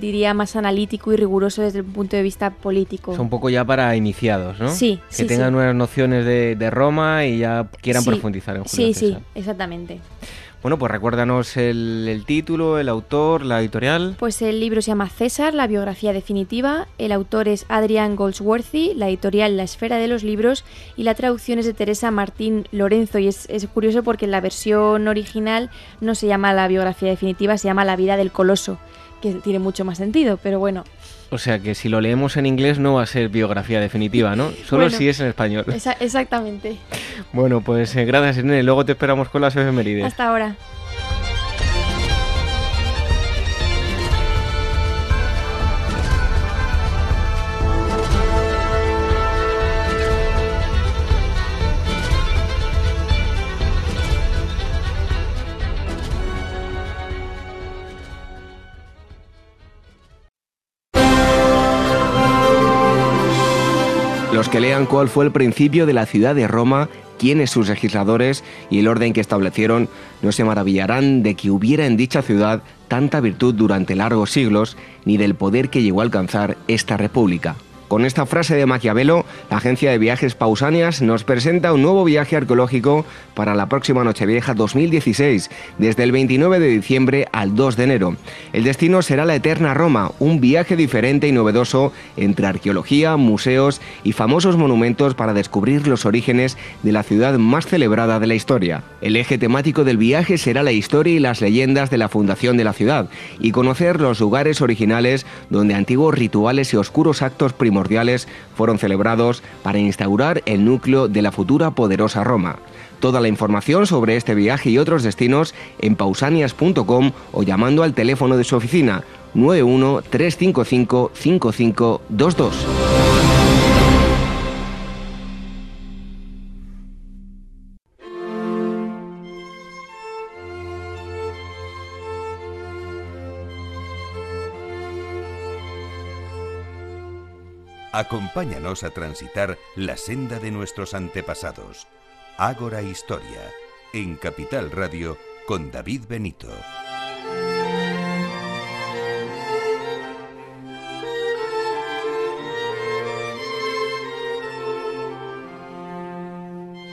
diría, más analítico y riguroso desde el punto de vista político. Es un poco ya para iniciados, ¿no? Sí. Que tengan unas nociones de, Roma y ya quieran profundizar en Julio Sí, sí, exactamente. Bueno, pues recuérdanos el, título, el autor, la editorial. Pues el libro se llama César, la biografía definitiva. El autor es Adrian Goldsworthy, la editorial La Esfera de los Libros y la traducción es de Teresa Martín Lorenzo. Y es, es curioso porque en la versión original no se llama la biografía definitiva, se llama La vida del coloso, que tiene mucho más sentido, pero bueno, o sea que si lo leemos en inglés no va a ser biografía definitiva, ¿no? Solo si es en español. exactamente. Bueno, pues eh, gracias, Irene. Luego te esperamos con las efemérides. Hasta ahora. Que lean cuál fue el principio de la ciudad de Roma, quiénes sus legisladores y el orden que establecieron, no se maravillarán de que hubiera en dicha ciudad tanta virtud durante largos siglos, ni del poder que llegó a alcanzar esta república. Con esta frase de Maquiavelo, la agencia de viajes Pausanias nos presenta un nuevo viaje arqueológico para la próxima Nochevieja 2016, desde el 29 de diciembre al 2 de enero. El destino será la Eterna Roma, un viaje diferente y novedoso entre arqueología, museos y famosos monumentos para descubrir los orígenes de la ciudad más celebrada de la historia. El eje temático del viaje será la historia y las leyendas de la fundación de la ciudad y conocer los lugares originales donde antiguos rituales y oscuros actos primordiales fueron celebrados para instaurar el núcleo de la futura poderosa Roma. Toda la información sobre este viaje y otros destinos en pausanias.com o llamando al teléfono de su oficina 91 355 5522. Acompáñanos a transitar la senda de nuestros antepasados. Ágora Historia, en Capital Radio, con David Benito.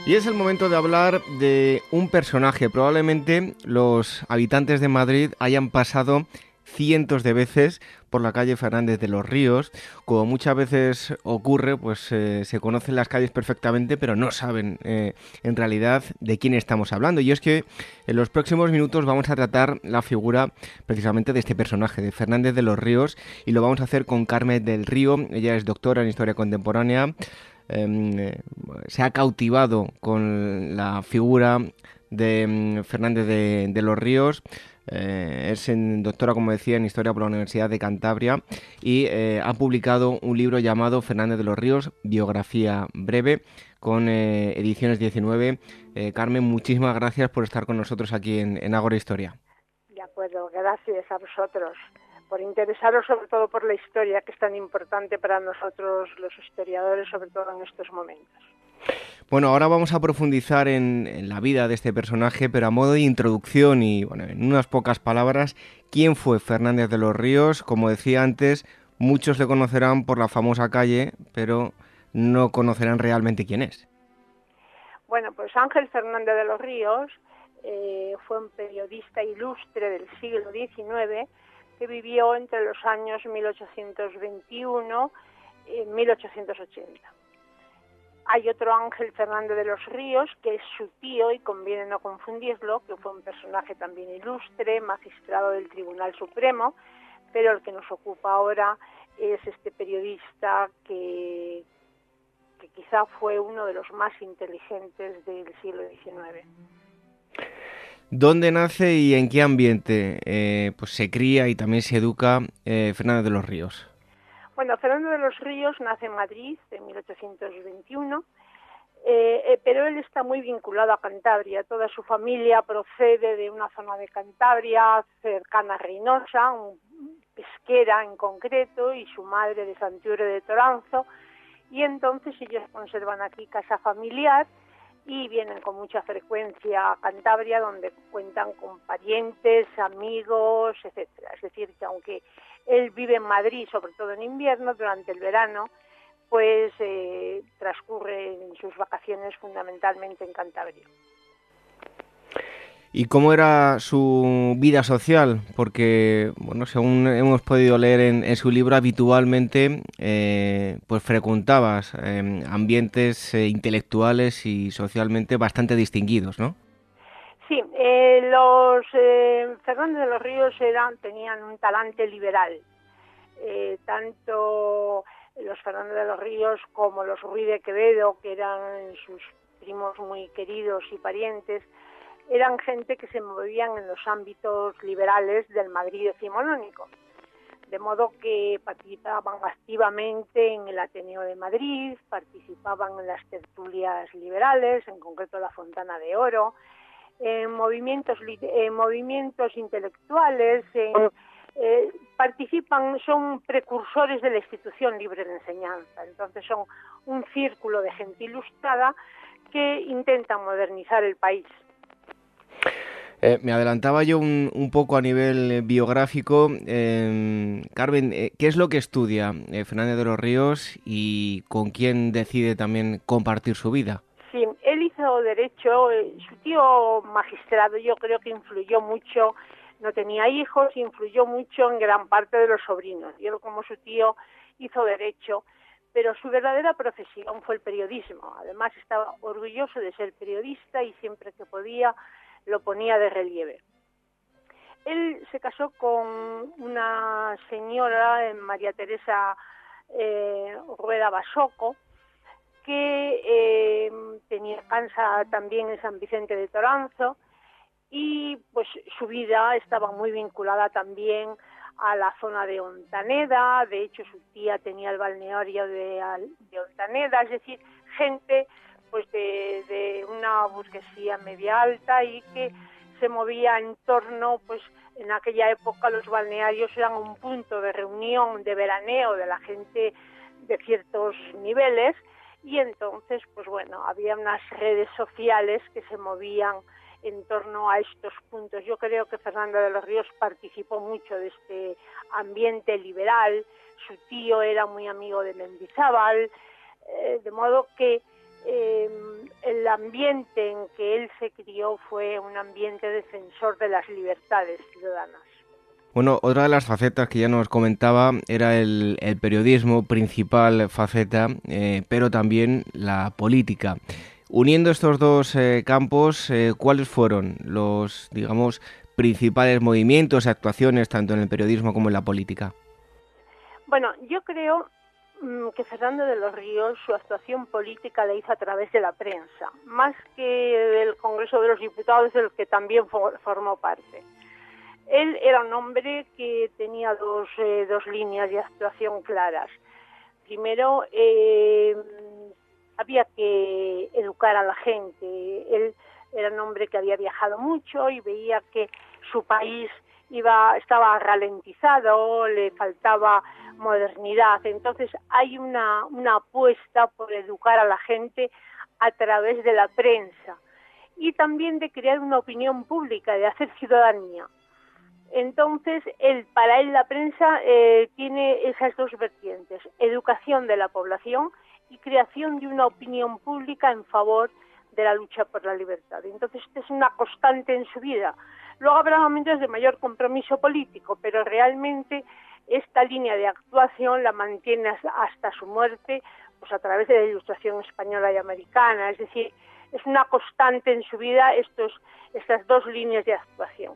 Y es el momento de hablar de un personaje. Probablemente los habitantes de Madrid hayan pasado cientos de veces por la calle Fernández de los Ríos. Como muchas veces ocurre, pues eh, se conocen las calles perfectamente, pero no saben eh, en realidad de quién estamos hablando. Y es que en los próximos minutos vamos a tratar la figura precisamente de este personaje, de Fernández de los Ríos, y lo vamos a hacer con Carmen del Río. Ella es doctora en Historia Contemporánea. Em, eh, se ha cautivado con la figura de em, Fernández de los Ríos. Eh, es doctora, como decía, en Historia por la Universidad de Cantabria y eh, ha publicado un libro llamado Fernández de los Ríos, Biografía Breve, con eh, Ediciones 19. Carmen, muchísimas gracias por estar con nosotros aquí en, en Agora Historia. De acuerdo, gracias a vosotros por interesaros sobre todo por la historia, que es tan importante para nosotros los historiadores, sobre todo en estos momentos. Bueno, ahora vamos a profundizar en, la vida de este personaje, pero a modo de introducción y bueno, en unas pocas palabras, ¿quién fue Fernández de los Ríos? Como decía antes, muchos le conocerán por la famosa calle, pero no conocerán realmente quién es. Bueno, pues Ángel Fernández de los Ríos eh, fue un periodista ilustre del siglo XIX que vivió entre los años 1821 y 1880 hay otro Ángel Fernández de los Ríos, que es su tío, y conviene no confundirlo, que fue un personaje también ilustre, magistrado del Tribunal Supremo, pero el que nos ocupa ahora es este periodista que, que quizá fue uno de los más inteligentes del siglo XIX. ¿Dónde nace y en qué ambiente eh, pues se cría y también se educa eh, Fernández de los Ríos? Bueno, Fernando de los Ríos nace en Madrid en 1821, eh, eh, pero él está muy vinculado a Cantabria. Toda su familia procede de una zona de Cantabria cercana a Reynosa, pesquera en concreto, y su madre de Santiago de Toranzo. Y entonces ellos conservan aquí casa familiar y vienen con mucha frecuencia a Cantabria, donde cuentan con parientes, amigos, etcétera. Es decir, que aunque él vive en Madrid, sobre todo en invierno, durante el verano, pues eh, transcurre sus vacaciones fundamentalmente en Cantabria. ¿Y cómo era su vida social? Porque, bueno, según hemos podido leer en, su libro, habitualmente eh, pues frecuentabas em, ambientes eh, intelectuales y socialmente bastante distinguidos, ¿no? Sí, eh, los eh, Fernández de los Ríos eran, tenían un talante liberal. Eh, tanto los Fernández de los Ríos como los Ruiz de Quevedo, que eran sus primos muy queridos y parientes, eran gente que se movían en los ámbitos liberales del Madrid decimonónico. De modo que participaban activamente en el Ateneo de Madrid, participaban en las tertulias liberales, en concreto la Fontana de Oro, en movimientos, en movimientos intelectuales, en, eh, participan, son precursores de la institución libre de enseñanza. Entonces son un círculo de gente ilustrada que intentan modernizar el país. Eh, me adelantaba yo un, un, poco a nivel eh, biográfico. Eh, Carmen, ¿qué es lo que estudia Fernández de los Ríos y con quién decide también compartir su vida? Hizo derecho, su tío magistrado yo creo que influyó mucho, no tenía hijos, influyó mucho en gran parte de los sobrinos. Y como su tío hizo derecho, pero su verdadera profesión fue el periodismo. Además estaba orgulloso de ser periodista y siempre que podía lo ponía de relieve. Él se casó con una señora, eh, María Teresa eh, Rueda Basoco, que eh, tenía casa también en San Vicente de Toranzo y pues su vida estaba muy vinculada también a la zona de Ontaneda, de hecho su tía tenía el balneario de, de Ontaneda, es decir, gente pues de, una burguesía media alta y que se movía en torno, pues en aquella época los balnearios eran un punto de reunión, de veraneo de la gente de ciertos niveles y entonces, pues bueno, había unas redes sociales que se movían en torno a estos puntos. Yo creo que Fernando de los Ríos participó mucho de este ambiente liberal, su tío era muy amigo de Mendizábal, eh, de modo que eh, el ambiente en que él se crió fue un ambiente defensor de las libertades ciudadanas. Bueno, otra de las facetas que ya nos comentaba era el, periodismo, principal faceta, eh, pero también la política. Uniendo estos dos eh, campos, eh, ¿cuáles fueron los, digamos, principales movimientos y actuaciones tanto en el periodismo como en la política? Bueno, yo creo Mm, que Fernando de los Ríos su actuación política la hizo a través de la prensa, más que del Congreso de los Diputados, del que también formó parte. Él era un hombre que tenía dos, eh, dos líneas de actuación claras. Primero, eh, había que educar a la gente. Él era un hombre que había viajado mucho y veía que su país iba, estaba ralentizado, le faltaba modernidad. Entonces hay una, una apuesta por educar a la gente a través de la prensa y también de crear una opinión pública, de hacer ciudadanía. Entonces, él, para él la prensa eh, tiene esas dos vertientes, educación de la población y creación de una opinión pública en favor de la lucha por la libertad. Entonces, esta es una constante en su vida. Luego habrá momentos de mayor compromiso político, pero realmente esta línea de actuación la mantiene hasta su muerte pues a través de la ilustración española y americana, es decir, es una constante en su vida estos, estas dos líneas de actuación.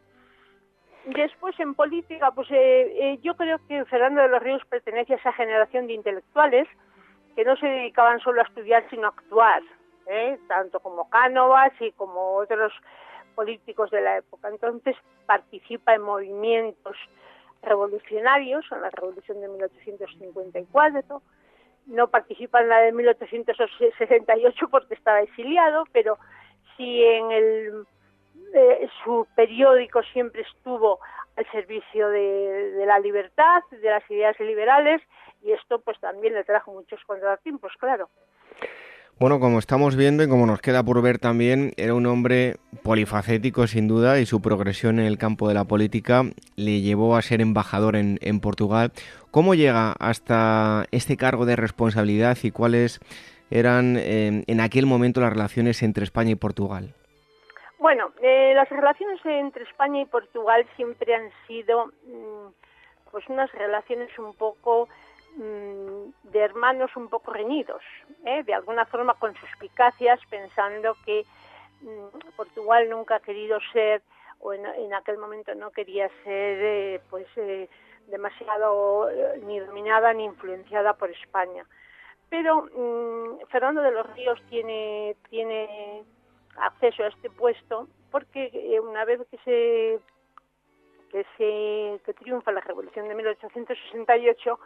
Después en política, pues eh, eh, yo creo que Fernando de los Ríos pertenece a esa generación de intelectuales que no se dedicaban solo a estudiar, sino a actuar, ¿eh? tanto como Cánovas y como otros políticos de la época. Entonces participa en movimientos revolucionarios, en la revolución de 1854, no participa en la de 1868 porque estaba exiliado, pero sí en el eh, su periódico siempre estuvo al servicio de, la libertad, de las ideas liberales, y esto pues también le trajo muchos contratiempos, claro. Bueno, como estamos viendo y como nos queda por ver también, era un hombre polifacético sin duda y su progresión en el campo de la política le llevó a ser embajador en, Portugal. ¿Cómo llega hasta este cargo de responsabilidad y cuáles eran eh, en aquel momento las relaciones entre España y Portugal? Bueno, eh, las relaciones entre España y Portugal siempre han sido mm, pues unas relaciones un poco Mm, de hermanos un poco reñidos, ¿eh? de alguna forma con suspicacias, pensando que mm, Portugal nunca ha querido ser, o en, aquel momento no quería ser, eh, pues eh, demasiado ni dominada ni influenciada por España. Pero mm, Fernando de los Ríos tiene, tiene acceso a este puesto porque una vez que se que se que triunfa la Revolución de 1868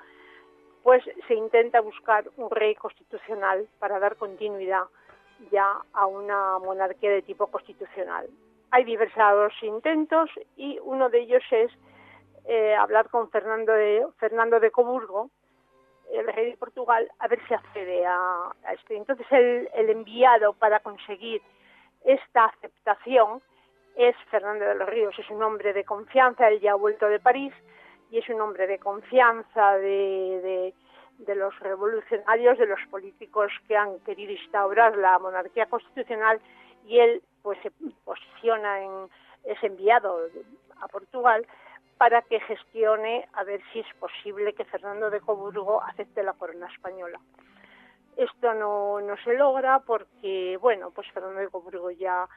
pues se intenta buscar un rey constitucional para dar continuidad ya a una monarquía de tipo constitucional. Hay diversos intentos y uno de ellos es eh, hablar con Fernando de, Fernando de Coburgo, el rey de Portugal, a ver si accede a, a esto. Entonces el, el enviado para conseguir esta aceptación es Fernando de los Ríos, es un hombre de confianza, él ya ha vuelto de París y es un hombre de confianza de, los revolucionarios, de los políticos que han querido instaurar la monarquía constitucional y él pues se posiciona en, es enviado a Portugal para que gestione a ver si es posible que Fernando de Coburgo acepte la corona española. Esto no, no se logra porque, bueno, pues Fernando de Coburgo ya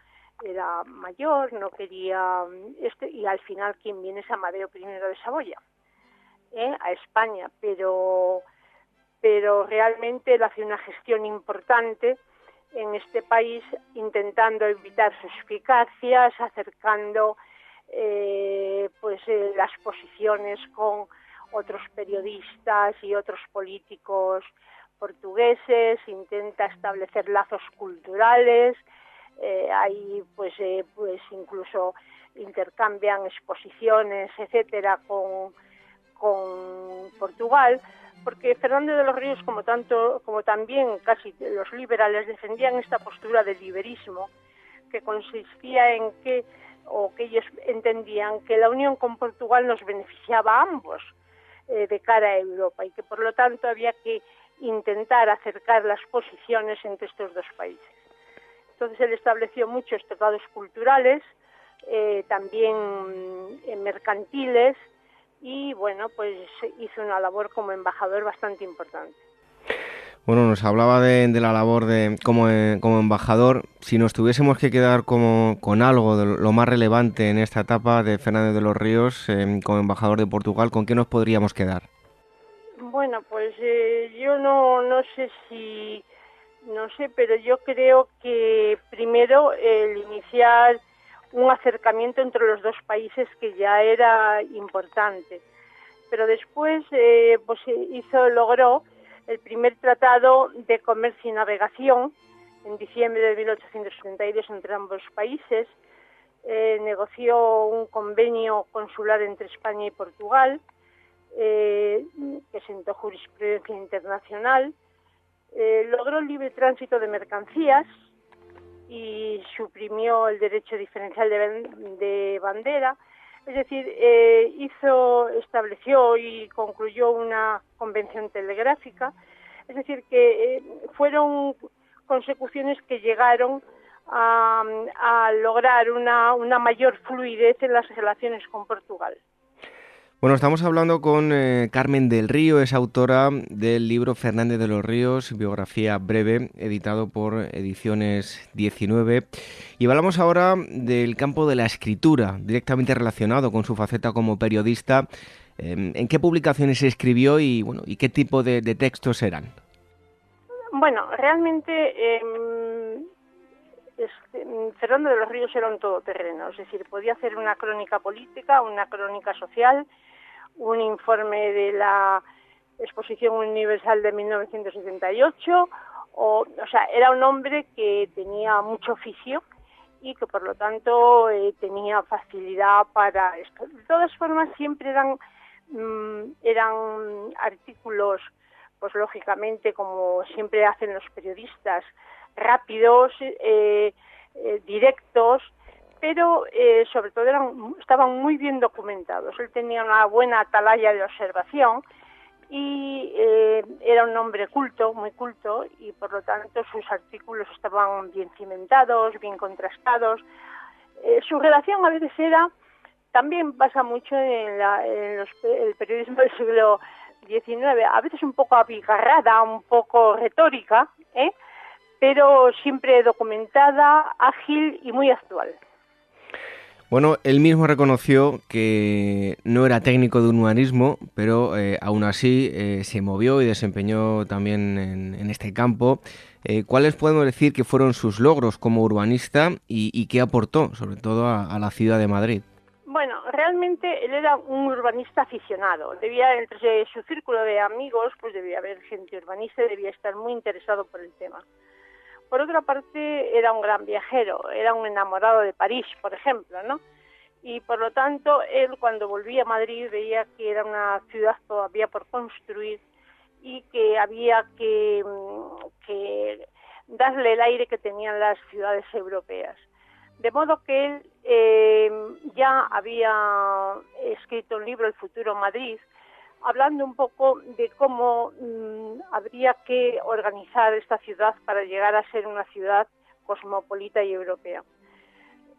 era mayor, no quería este y al final quien viene es Amadeo I de Saboya ¿eh? a España, pero pero realmente él hace una gestión importante en este país intentando evitar suspicacias, acercando eh, pues eh, las posiciones con otros periodistas y otros políticos portugueses, intenta establecer lazos culturales, eh, hay pues eh, pues incluso intercambian exposiciones etcétera con, con Portugal porque Fernando de los Ríos como tanto como también casi los liberales defendían esta postura del liberismo que consistía en que o que ellos entendían que la unión con Portugal nos beneficiaba a ambos eh, de cara a Europa y que por lo tanto había que intentar acercar las posiciones entre estos dos países. Entonces él estableció muchos tratados culturales, eh, también eh, mercantiles y bueno, pues hizo una labor como embajador bastante importante. Bueno, nos hablaba de, la labor de como, eh, como, embajador. Si nos tuviésemos que quedar como, con algo de lo más relevante en esta etapa de Fernández de los Ríos como embajador de Portugal, ¿con qué nos podríamos quedar? Bueno, pues yo no, no sé si no sé, pero yo creo que primero el iniciar un acercamiento entre los dos países que ya era importante. Pero después eh, pues hizo, logró el primer tratado de comercio y navegación en diciembre de 1872 entre ambos países. Eh, negoció un convenio consular entre España y Portugal eh, que sentó jurisprudencia internacional eh, logró el libre tránsito de mercancías y suprimió el derecho diferencial de, bandera. Es decir, eh, hizo, estableció y concluyó una convención telegráfica. Es decir, que eh, fueron consecuciones que llegaron a, lograr una mayor fluidez en las relaciones con Portugal. Bueno, estamos hablando con eh, Carmen del Río, es autora del libro Fernández de los Ríos, biografía breve, editado por Ediciones 19. Y hablamos ahora del campo de la escritura, directamente relacionado con su faceta como periodista. Em, ¿En qué publicaciones se escribió y, bueno, y qué tipo de, textos eran? Bueno, realmente eh, este, Fernando de los Ríos era un todoterreno, es decir, podía hacer una crónica política, una crónica social, un informe de la Exposición Universal de 1978, o, o sea, era un hombre que tenía mucho oficio y que por lo tanto eh, tenía facilidad para esto. De todas formas, siempre eran, mm, eran artículos, pues lógicamente, como siempre hacen los periodistas, rápidos, eh, eh, directos, pero eh, sobre todo eran, estaban muy bien documentados. Él tenía una buena atalaya de observación y eh, era un hombre culto, muy culto, y por lo tanto sus artículos estaban bien cimentados, bien contrastados. Eh, su relación a veces era, también pasa mucho en, el periodismo del siglo XIX, a veces un poco abigarrada, un poco retórica, pero siempre documentada, ágil y muy actual. Bueno, él mismo reconoció que no era técnico de un humanismo, pero eh, aún así eh, se movió y desempeñó también en, este campo. Eh, ¿Cuáles podemos decir que fueron sus logros como urbanista y, qué aportó, sobre todo, a, la ciudad de Madrid? Bueno, realmente él era un urbanista aficionado. Debía, entre su círculo de amigos, pues debía haber gente urbanista y debía estar muy interesado por el tema. Por otra parte, era un gran viajero, era un enamorado de París, por ejemplo, ¿no? y por lo tanto él cuando volvía a Madrid veía que era una ciudad todavía por construir y que había que, mm, darle el aire que tenían las ciudades europeas. De modo que él eh, ya había escrito un libro, El futuro Madrid, hablando un poco de cómo mm, habría que organizar esta ciudad para llegar a ser una ciudad cosmopolita y europea.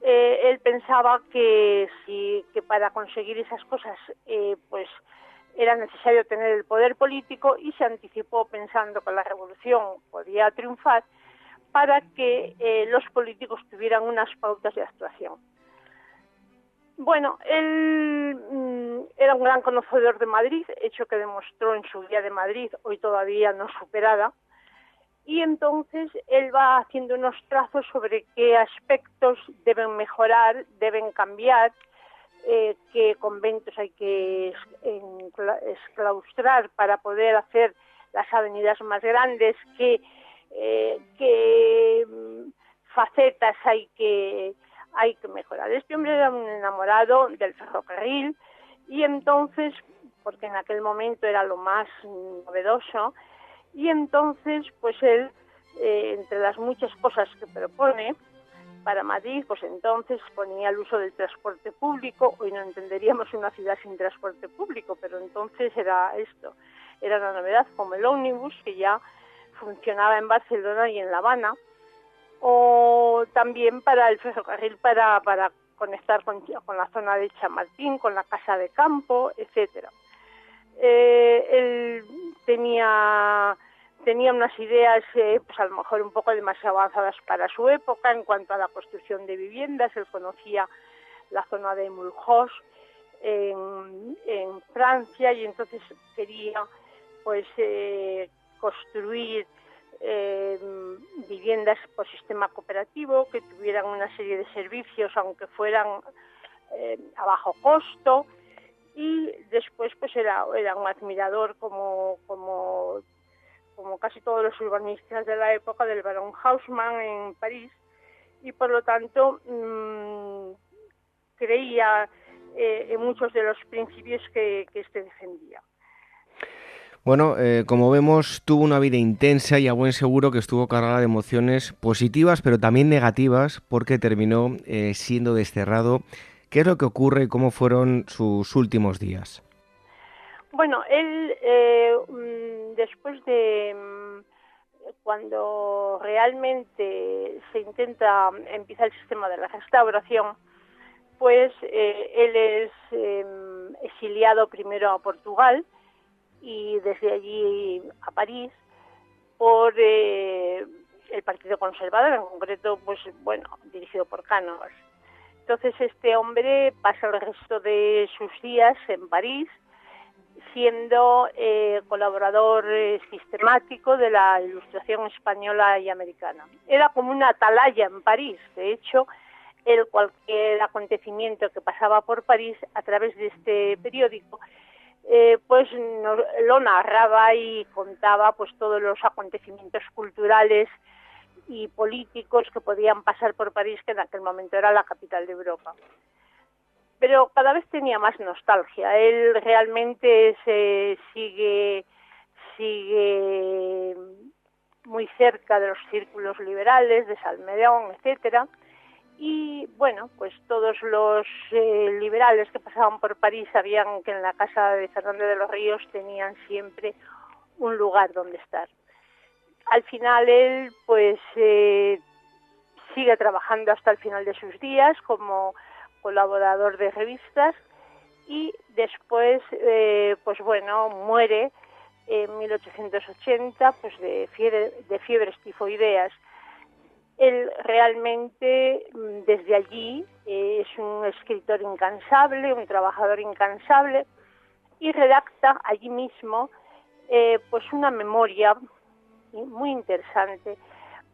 Eh, él pensaba que para conseguir esas cosas eh, pues era necesario tener el poder político y se anticipó pensando que la revolución podía triunfar para que eh, los políticos tuvieran unas pautas de actuación. Bueno, él mm, era un gran conocedor de Madrid, hecho que demostró en su guía de Madrid, hoy todavía no superada, y entonces él va haciendo unos trazos sobre qué aspectos deben mejorar, deben cambiar, eh, qué conventos hay que esclaustrar para poder hacer las avenidas más grandes, qué, eh, qué mm, facetas hay que hay que mejorar. Este hombre era un enamorado del ferrocarril y entonces, porque en aquel momento era lo más novedoso, y entonces, pues él, eh, entre las muchas cosas que propone para Madrid, pues entonces ponía el uso del transporte público. Hoy no entenderíamos una ciudad sin transporte público, pero entonces era esto, era una novedad, como el ómnibus, que ya funcionaba en Barcelona y en La Habana, o también para el ferrocarril para, para conectar con, con la zona de Chamartín, con la casa de campo, etcétera. Eh, él tenía tenía unas ideas, eh, pues a lo mejor un poco demasiado avanzadas para su época en cuanto a la construcción de viviendas. Él conocía la zona de Mulhouse en, en Francia y entonces quería pues eh, construir eh, viviendas por sistema cooperativo que tuvieran una serie de servicios aunque fueran eh, a bajo costo y después pues era, era un admirador como, como, como casi todos los urbanistas de la época del barón Haussmann en París y por lo tanto mmm, creía eh, en muchos de los principios que, que este defendía. Bueno, eh, como vemos, tuvo una vida intensa y a buen seguro que estuvo cargada de emociones positivas, pero también negativas, porque terminó eh, siendo desterrado. ¿Qué es lo que ocurre y cómo fueron sus últimos días? Bueno, él, eh, mm, después de mm, cuando realmente se intenta empezar el sistema de la restauración, pues él es em, exiliado primero a Portugal, y desde allí a París por eh, el Partido Conservador, en concreto, pues bueno, dirigido por Cánovas. Entonces este hombre pasa el resto de sus días en París, siendo eh, colaborador eh, sistemático de la ilustración española y americana. Era como una atalaya en París, de hecho, el cualquier acontecimiento que pasaba por París a través de este periódico eh, pues lo narraba y contaba pues todos los acontecimientos culturales y políticos que podían pasar por París, que en aquel momento era la capital de Europa. Pero cada vez tenía más nostalgia. Él realmente se sigue sigue muy cerca de los círculos liberales, de Salmerón, etcétera y bueno, pues todos los eh, liberales que pasaban por París sabían que en la casa de Fernando de los Ríos tenían siempre un lugar donde estar. Al final él pues eh, sigue trabajando hasta el final de sus días como colaborador de revistas y después eh, pues bueno muere en 1880 pues de fiebre, de fiebres tifoideas él realmente mm, desde allí eh, es un escritor incansable, un trabajador incansable y redacta allí mismo eh, pues una memoria muy interesante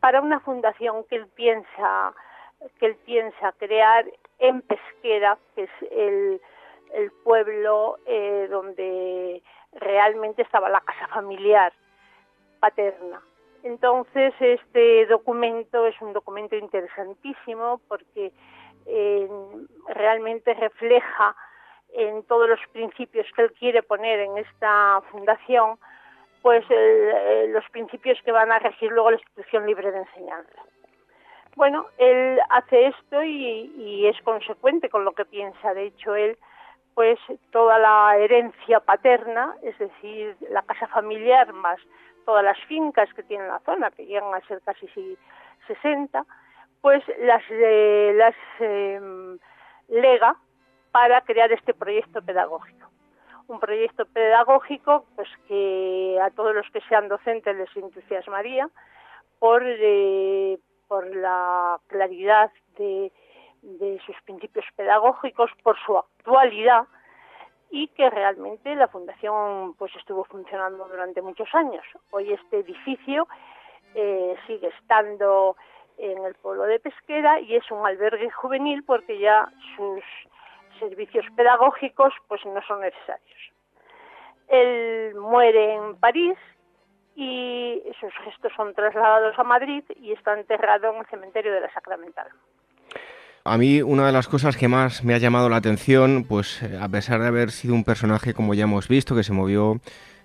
para una fundación que él piensa que él piensa crear en Pesquera, que es el, pueblo eh, donde realmente estaba la casa familiar paterna. Entonces, este documento es un documento interesantísimo porque realmente refleja en todos los principios que él quiere poner en esta fundación, pues los principios que van a regir luego la institución libre de enseñanza. Bueno, él hace esto y, y, es consecuente con lo que piensa. De hecho, él, pues toda la herencia paterna, es decir, la casa familiar más todas las fincas que tiene la zona, que llegan a ser casi 60, pues las, eh, em, lega para crear este proyecto pedagógico. Un proyecto pedagógico pues que a todos los que sean docentes les entusiasmaría por, eh, por la claridad de, de sus principios pedagógicos, por su actualidad y que realmente la fundación pues estuvo funcionando durante muchos años. Hoy este edificio eh, sigue estando en el pueblo de Pesquera y es un albergue juvenil porque ya sus servicios pedagógicos pues no son necesarios. Él muere en París y sus gestos son trasladados a Madrid y está enterrado en el cementerio de la Sacramental. A mí una de las cosas que más me ha llamado la atención, pues eh, a pesar de haber sido un personaje como ya hemos visto, que se movió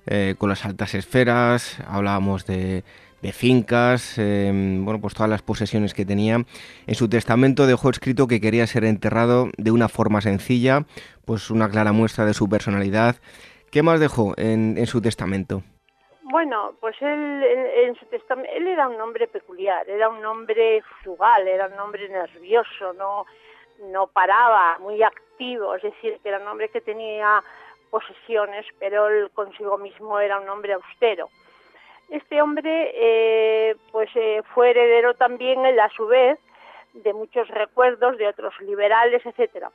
eh, con las altas esferas, hablábamos de, de fincas, em, bueno, pues todas las posesiones que tenía. En su testamento dejó escrito que quería ser enterrado de una forma sencilla, pues una clara muestra de su personalidad. ¿Qué más dejó en, en su testamento? Bueno, pues él, en su testamento, él era un hombre peculiar, era un hombre frugal, era un hombre nervioso, no, no paraba, muy activo, es decir, que era un hombre que tenía posesiones, pero él consigo mismo era un hombre austero. Este hombre eh, pues eh, fue heredero también, él, a su vez, de muchos recuerdos de otros liberales, etcétera.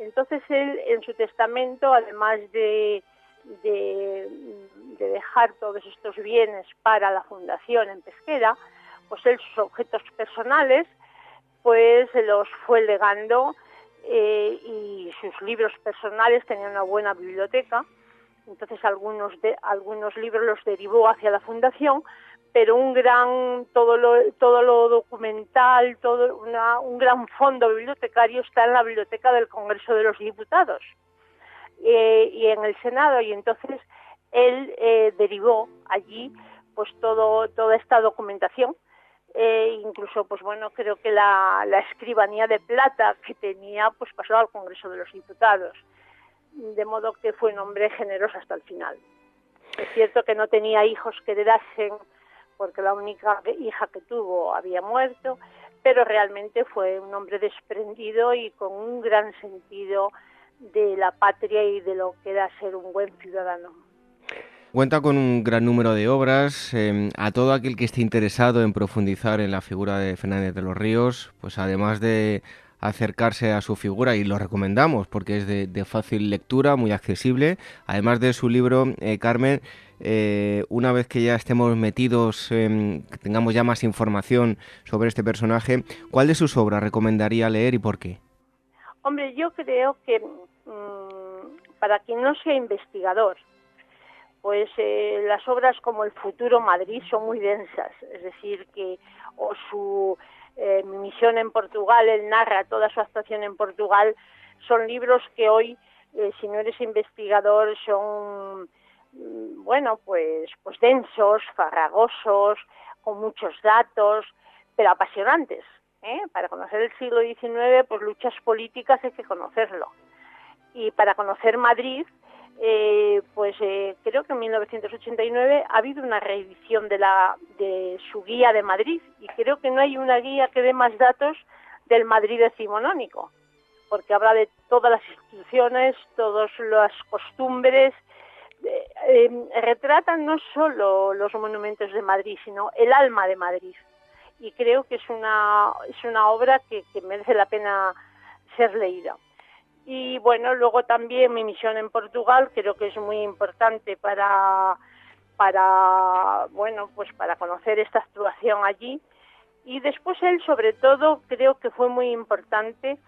Entonces él, en su testamento, además de, de, dejar todos estos bienes para la fundación en Pesquera, pues él sus objetos personales, pues los fue legando eh, y sus libros personales tenían una buena biblioteca entonces algunos de algunos libros los derivó hacia la fundación pero un gran todo lo todo lo documental todo un gran fondo bibliotecario está en la biblioteca del Congreso de los Diputados eh, y en el Senado y entonces él eh, derivó allí pues todo toda esta documentación eh, incluso pues bueno creo que la, la escribanía de plata que tenía pues pasó al Congreso de los Diputados de modo que fue un hombre generoso hasta el final. Es cierto que no tenía hijos que heredasen, porque la única hija que tuvo había muerto, pero realmente fue un hombre desprendido y con un gran sentido de la patria y de lo que era ser un buen ciudadano. Cuenta con un gran número de obras. Em, a todo aquel que esté interesado en profundizar en la figura de Fernández de los Ríos, pues además de acercarse a su figura y lo recomendamos porque es de, fácil lectura, muy accesible. Además de su libro, eh, Carmen, eh, una vez que ya estemos metidos, que tengamos ya más información sobre este personaje, ¿cuál de sus obras recomendaría leer y por qué? Hombre, yo creo que mm, para quien no sea investigador, pues eh, las obras como El futuro Madrid son muy densas, es decir, que su eh, mi misión en Portugal, él narra toda su actuación en Portugal, son libros que hoy, eh, si no eres investigador, son, mm, bueno, pues, pues densos, farragosos, con muchos datos, pero apasionantes. ¿Eh? Para conocer el siglo XIX, pues luchas políticas hay que conocerlo. Y para conocer Madrid, eh, pues eh, creo que en 1989 ha habido una reedición de, la, de su guía de Madrid y creo que no hay una guía que dé más datos del Madrid decimonónico, porque habla de todas las instituciones, todas las costumbres, eh, retratan no solo los monumentos de Madrid, sino el alma de Madrid. Y creo que es una, es una obra que merece la pena ser leída. Y bueno, luego también mi misión en Portugal creo que es muy importante para, para, bueno, pues para conocer esta actuación allí. Y después él, sobre todo, creo que fue muy importante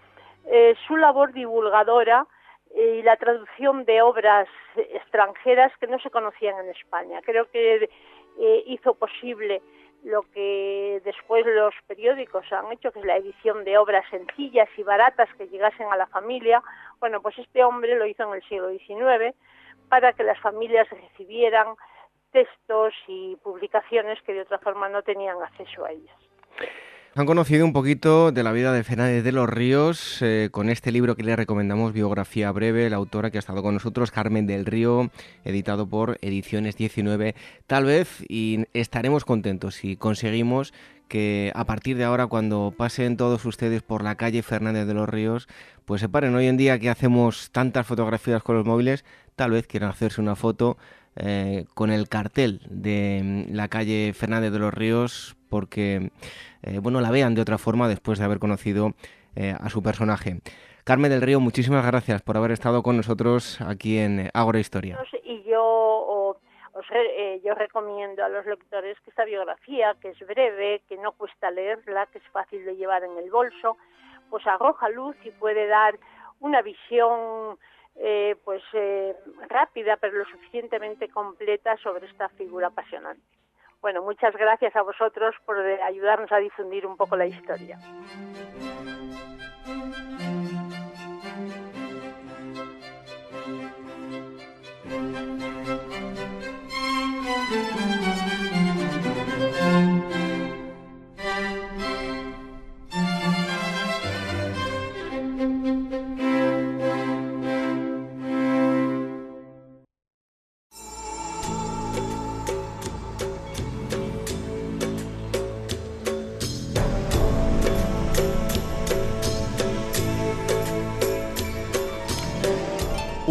eh, su labor divulgadora y la traducción de obras extranjeras que no se conocían en España. Creo que eh, hizo posible lo que después los periódicos han hecho, que es la edición de obras sencillas y baratas que llegasen a la familia. Bueno, pues este hombre lo hizo en el siglo XIX para que las familias recibieran textos y publicaciones que de otra forma no tenían acceso a ellas. Han conocido un poquito de la vida de Fernández de los Ríos eh, con este libro que le recomendamos, Biografía Breve, la autora que ha estado con nosotros, Carmen del Río, editado por Ediciones 19. Tal vez y estaremos contentos si conseguimos que a partir de ahora, cuando pasen todos ustedes por la calle Fernández de los Ríos, pues se paren. Hoy en día que hacemos tantas fotografías con los móviles, tal vez quieran hacerse una foto eh, con el cartel de la calle Fernández de los Ríos porque eh, bueno, la vean de otra forma después de haber conocido eh, a su personaje. Carmen del Río, muchísimas gracias por haber estado con nosotros aquí en Ágora Historia. Y yo, yo recomiendo a los lectores que esta biografía, que es breve, que no cuesta leerla, que es fácil de llevar en el bolso, pues arroja luz y puede dar una visión eh, pues rápida pero lo suficientemente completa sobre esta figura apasionante. Bueno, muchas gracias a vosotros por ayudarnos a difundir un poco la historia.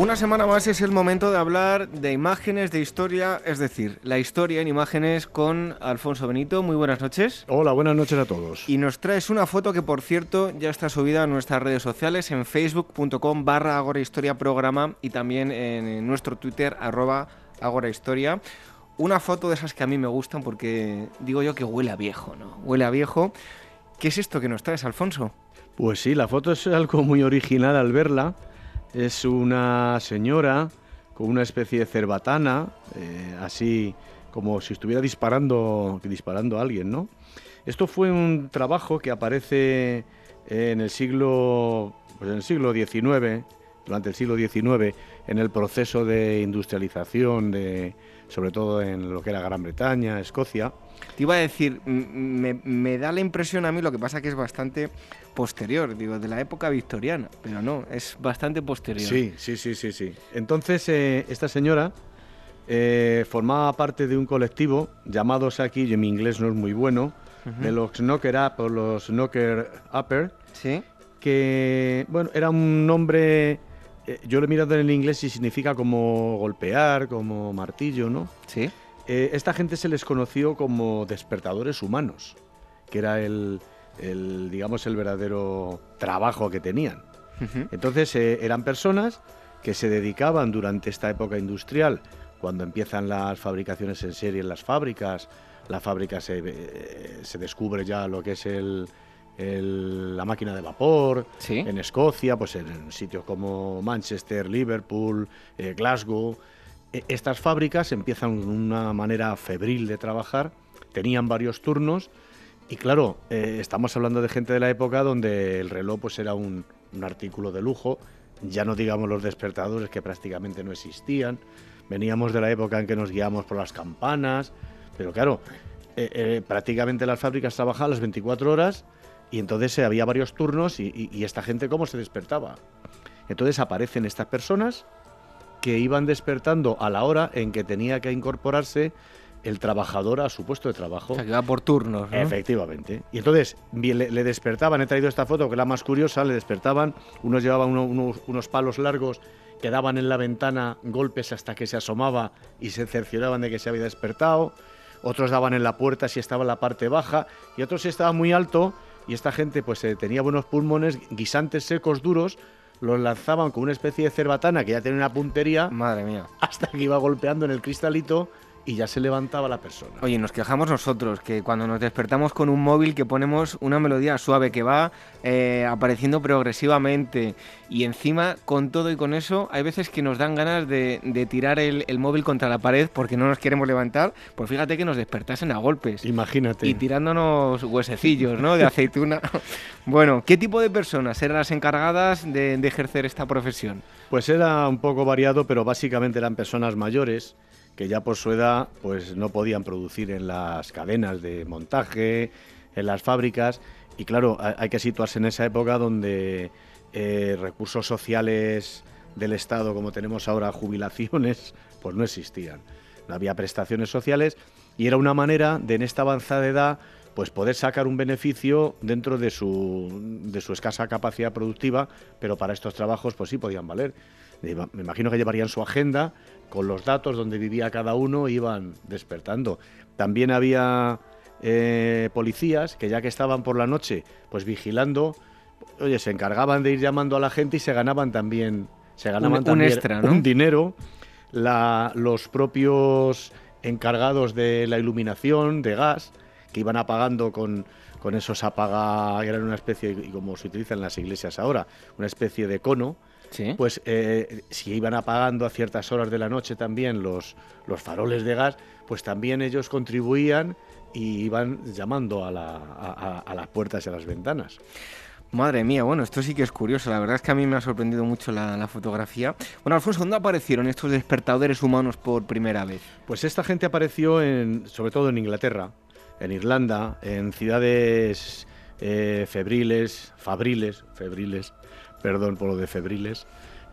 Una semana más es el momento de hablar de imágenes, de historia, es decir, la historia en imágenes con Alfonso Benito. Muy buenas noches. Hola, buenas noches a todos. Y nos traes una foto que, por cierto, ya está subida a nuestras redes sociales en facebook.com barra Historia Programa y también en nuestro Twitter arroba Historia. Una foto de esas que a mí me gustan porque digo yo que huele a viejo, ¿no? Huele a viejo. ¿Qué es esto que nos traes, Alfonso? Pues sí, la foto es algo muy original al verla es una señora con una especie de cerbatana, eh, así como si estuviera disparando, disparando a alguien, ¿no? Esto fue un trabajo que aparece en el siglo, pues en el siglo XIX, durante el siglo XIX, en el proceso de industrialización, de, sobre todo en lo que era Gran Bretaña, Escocia. Te iba a decir, me, me da la impresión a mí, lo que pasa que es bastante posterior, digo, de la época victoriana, pero no, es bastante posterior. Sí, sí, sí, sí, sí. Entonces, eh, esta señora eh, formaba parte de un colectivo llamados aquí, yo mi inglés no es muy bueno, de los Knocker Up o los Knocker Upper, ¿Sí? que, bueno, era un nombre, eh, yo lo he mirado en el inglés y significa como golpear, como martillo, ¿no? Sí. Esta gente se les conoció como despertadores humanos, que era el, el, digamos, el verdadero trabajo que tenían. Entonces eh, eran personas que se dedicaban durante esta época industrial, cuando empiezan las fabricaciones en serie en las fábricas, la fábrica se, eh, se descubre ya lo que es el, la máquina de vapor, en Escocia, pues en sitios como Manchester, Liverpool, eh, Glasgow. E, estas fábricas empiezan una manera febril de trabajar, tenían varios turnos y claro, eh, estamos hablando de gente de la época donde el reloj pues era un, artículo de lujo, ya no digamos los despertadores que prácticamente no existían, veníamos de la época en que nos guiamos por las campanas, pero claro, eh, eh, prácticamente las fábricas trabajaban las 24 horas y entonces había varios turnos y, y esta gente cómo se despertaba. Entonces aparecen estas personas que iban despertando a la hora en que tenía que incorporarse el trabajador a su puesto de trabajo. O sea, que va por turnos. ¿no? Efectivamente. Y entonces le, despertaban, he traído esta foto que es la más curiosa, le despertaban, unos llevaban unos palos largos que daban en la ventana golpes hasta que se asomaba y se cercioraban de que se había despertado, otros daban en la puerta si estaba en la parte baja y otros si estaba muy alto y esta gente pues eh, tenía buenos pulmones, guisantes secos duros, los lanzaban con una especie de cerbatana que ya tenía una puntería. Madre mía. Hasta que iba golpeando en el cristalito y ya se levantaba la persona. Oye, nos quejamos nosotros que cuando nos despertamos con un móvil que ponemos una melodía suave que va eh, apareciendo progresivamente y encima con todo y con eso hay veces que nos dan ganas de, tirar el, móvil contra la pared porque no nos queremos levantar, pues fíjate que nos despertasen a golpes. Imagínate. Y tirándonos huesecillos, ¿no? De aceituna. bueno, ¿qué tipo de personas eran las encargadas de ejercer esta profesión? Pues era un poco variado, pero básicamente eran personas mayores que ya por su edad pues no podían producir en las cadenas de montaje, en las fábricas y claro, hay que situarse en esa época donde eh, recursos sociales del Estado como tenemos ahora, jubilaciones, pues no existían. No había prestaciones sociales y era una manera de en esta avanzada edad pues poder sacar un beneficio dentro de su, de su escasa capacidad productiva, pero para estos trabajos pues sí podían valer. Me imagino que llevarían su agenda con los datos donde vivía cada uno, iban despertando. También había eh, policías que ya que estaban por la noche, pues vigilando, oye, se encargaban de ir llamando a la gente y se ganaban también, se ganaban también extra, un dinero. los propios encargados de la iluminación, de gas, que iban apagando con, con esos apaga, eran una especie, y como se utiliza en las iglesias ahora, una especie de cono, pues eh, si iban apagando a ciertas horas de la noche también los, los faroles de gas, pues también ellos contribuían y iban llamando a, las puertas y a las ventanas. Madre mía, bueno, esto sí que es curioso. La verdad es que a mí me ha sorprendido mucho la, fotografía. Bueno, Alfonso, ¿dónde aparecieron estos despertadores humanos por primera vez? Pues esta gente apareció en, sobre todo en Inglaterra, en Irlanda, en ciudades eh, febriles, fabriles, febriles, perdón por lo de febriles,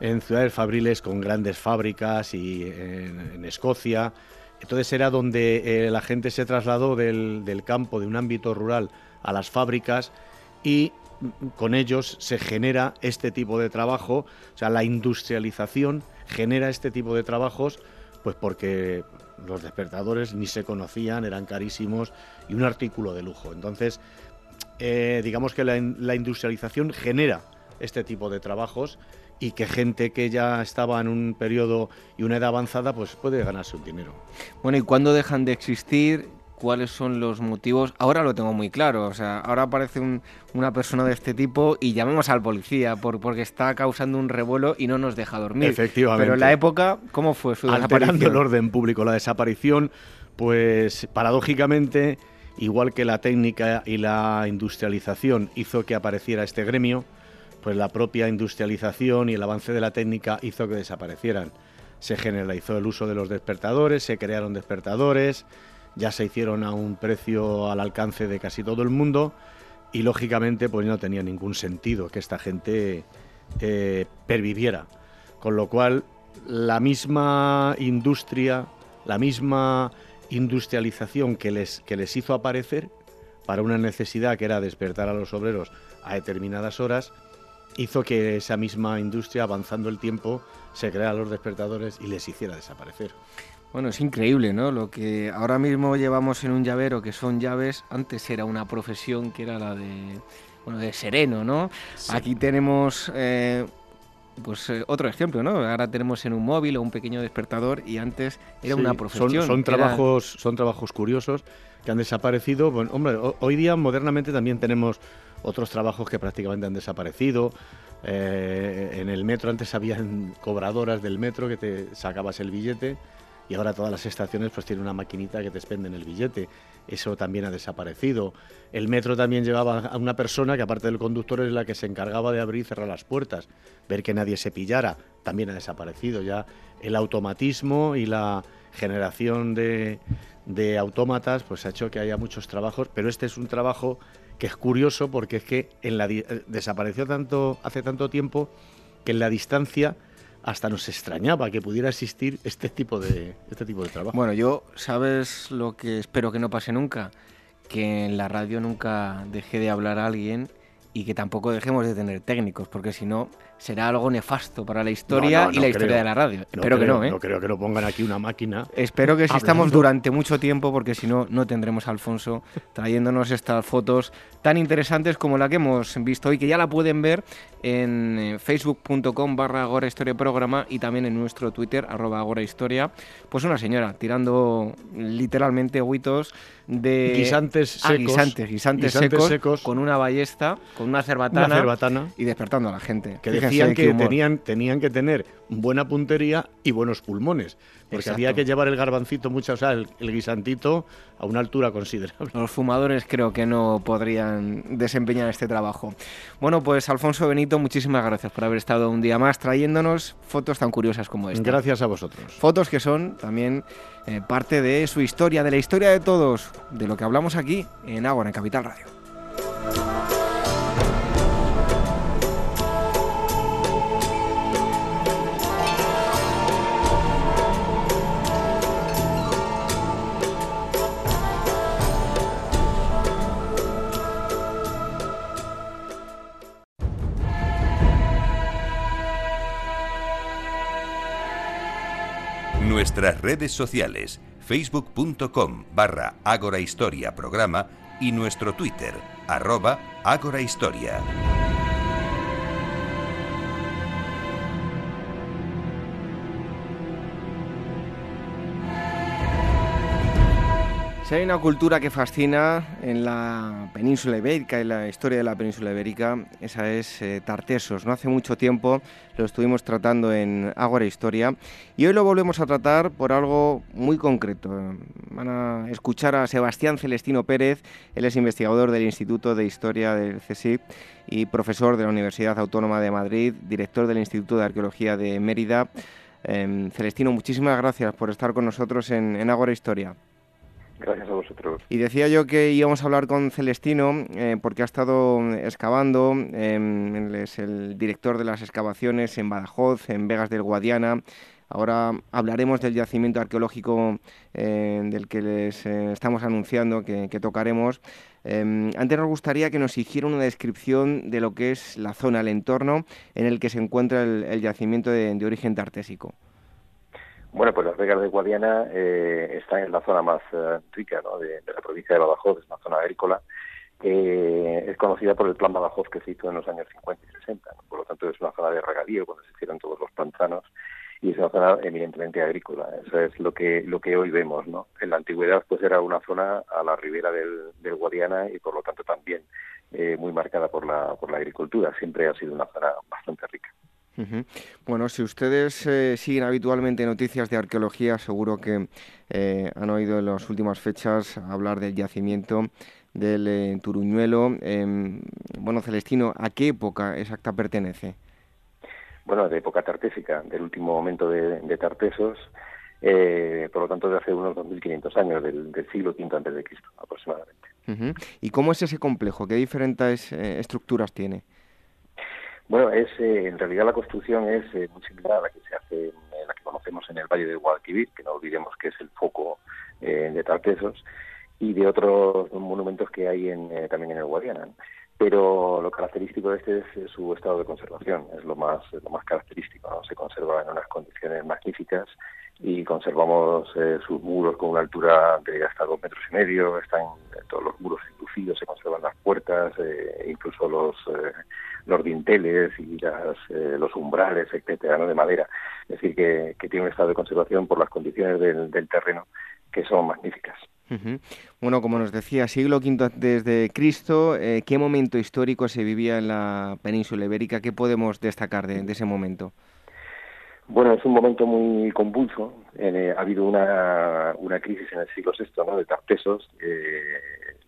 en ciudades fabriles con grandes fábricas y en, Escocia. Entonces era donde eh, la gente se trasladó del, campo, de un ámbito rural, a las fábricas y con ellos se genera este tipo de trabajo, o sea, la industrialización genera este tipo de trabajos, pues porque los despertadores ni se conocían, eran carísimos y un artículo de lujo. Entonces, eh, digamos que la industrialización genera este tipo de trabajos y que gente que ya estaba en un periodo y una edad avanzada pues puede ganarse un dinero. Bueno, ¿y cuándo dejan de existir? ¿Cuáles son los motivos? Ahora lo tengo muy claro, o sea, ahora aparece una persona de este tipo y llamamos al policía por, porque está causando un revuelo y no nos deja dormir. Efectivamente. Pero en la época, ¿cómo fue su Alterando el orden público, la desaparición, pues paradójicamente, igual que la técnica y la industrialización hizo que apareciera este gremio, pues la propia industrialización y el avance de la técnica hizo que desaparecieran. Se generalizó el uso de los despertadores, se crearon despertadores, ya se hicieron a un precio al alcance de casi todo el mundo y lógicamente pues no tenía ningún sentido que esta gente eh, perviviera. Con lo cual la misma industria, la misma industrialización que les, que les hizo aparecer para una necesidad que era despertar a los obreros a determinadas horas, hizo que esa misma industria, avanzando el tiempo, se creara los despertadores y les hiciera desaparecer. Bueno, es increíble, ¿no? Lo que ahora mismo llevamos en un llavero, que son llaves, antes era una profesión que era la de, bueno, de sereno, ¿no? Aquí tenemos, eh, pues eh, otro ejemplo, ¿no? Ahora tenemos en un móvil o un pequeño despertador y antes era una profesión. Son, trabajos, son trabajos curiosos que han desaparecido. Bueno, hombre, hoy día modernamente también tenemos otros trabajos que prácticamente han desaparecido. Eh, en el metro antes habían cobradoras del metro que te sacabas el billete y ahora todas las estaciones pues tienen una maquinita que te expenden el billete. Eso también ha desaparecido. El metro también llevaba a una persona que aparte del conductor es la que se encargaba de abrir y cerrar las puertas, ver que nadie se pillara, también ha desaparecido. Ya el automatismo y la generación de, de autómatas pues ha hecho que haya muchos trabajos, pero este es un trabajo que es curioso porque es que en la, eh, desapareció tanto hace tanto tiempo que en la distancia hasta nos extrañaba que pudiera existir este tipo de este tipo de trabajo. Bueno, yo sabes lo que espero que no pase nunca, que en la radio nunca deje de hablar a alguien y que tampoco dejemos de tener técnicos, porque si no será algo nefasto para la historia y la historia de la radio. Espero que no, ¿eh? No creo que no pongan aquí una máquina. Espero que existamos durante mucho tiempo, porque si no, no tendremos a Alfonso trayéndonos estas fotos tan interesantes como la que hemos visto hoy, que ya la pueden ver en eh, facebook.com barra Agora Historia Programa y también en nuestro Twitter, arroba Agora Historia. Pues una señora tirando literalmente huitos de... Guisantes ah, secos. guisantes, guisantes, secos, con una ballesta, con una cerbatana, y despertando a la gente. Que decían que tenían, tenían que tener buena puntería y buenos pulmones. Porque había que llevar el garbancito, mucho, o sea, el, guisantito a una altura considerable. Los fumadores creo que no podrían desempeñar este trabajo. Bueno, pues Alfonso Benito, muchísimas gracias por haber estado un día más trayéndonos fotos tan curiosas como esta. Gracias a vosotros. Fotos que son también eh, parte de su historia, de la historia de todos, de lo que hablamos aquí en Agua, en Capital Radio. Nuestras redes sociales, facebook.com barra Ágora Historia Programa y nuestro Twitter, arroba Ágora Historia. Hay una cultura que fascina en la península ibérica, en la historia de la península ibérica, esa es eh, Tartesos. No hace mucho tiempo lo estuvimos tratando en Ágora Historia y hoy lo volvemos a tratar por algo muy concreto. Van a escuchar a Sebastián Celestino Pérez, él es investigador del Instituto de Historia del CSIC y profesor de la Universidad Autónoma de Madrid, director del Instituto de Arqueología de Mérida. Em, Celestino, muchísimas gracias por estar con nosotros en, en Ágora Historia. Gracias a vosotros. Y decía yo que íbamos a hablar con Celestino eh, porque ha estado excavando, eh, es el director de las excavaciones en Badajoz, en Vegas del Guadiana. Ahora hablaremos del yacimiento arqueológico eh, del que les eh, estamos anunciando que, tocaremos. antes nos gustaría que nos hiciera una descripción de lo que es la zona, el entorno en el que se encuentra el, yacimiento de, de origen tartésico. Bueno, pues las Vegas de Guadiana eh, están en la zona más eh, rica ¿no? de, la provincia de Badajoz, es una zona agrícola. Eh, es conocida por el plan Badajoz que se hizo en los años 50 y 60. Por lo tanto, es una zona de regadío cuando se hicieron todos los pantanos y es una zona eminentemente agrícola. Eso es lo que lo que hoy vemos. ¿no? En la antigüedad, pues era una zona a la ribera del, del Guadiana y por lo tanto también eh, muy marcada por la, por la agricultura. Siempre ha sido una zona bastante rica. Bueno, si ustedes eh, siguen habitualmente noticias de arqueología, seguro que eh, han oído en las últimas fechas hablar del yacimiento del eh, Turuñuelo. Em, bueno, Celestino, ¿a qué época exacta pertenece? Bueno, de época tartésica, del último momento de, Tartesos, por lo tanto de hace unos 2.500 años, del, siglo V antes de Cristo aproximadamente. ¿Y cómo es ese complejo? ¿Qué diferentes estructuras tiene? Bueno, es eh, en realidad la construcción es eh, muy similar a la que se hace en, la que conocemos en el Valle del Guadalquivir, que no olvidemos que es el foco eh, de Tartesos, y de otros monumentos que hay en, también en el Guadiana. Pero lo característico de este es su estado de conservación, es lo más, lo más característico, ¿no? se conserva en unas condiciones magníficas y conservamos sus muros con una altura de hasta dos metros y medio, están todos los muros inducidos, se conservan las puertas, incluso los los dinteles y las, eh, los umbrales, etcétera, ¿no? de madera. Es decir, que, tiene un estado de conservación por las condiciones del, terreno que son magníficas. Bueno, como nos decía, siglo V desde Cristo, eh, ¿qué momento histórico se vivía en la península ibérica? ¿Qué podemos destacar de, ese momento? Bueno, es un momento muy convulso. Eh, ha habido una, una crisis en el siglo VI ¿no? de Tartesos.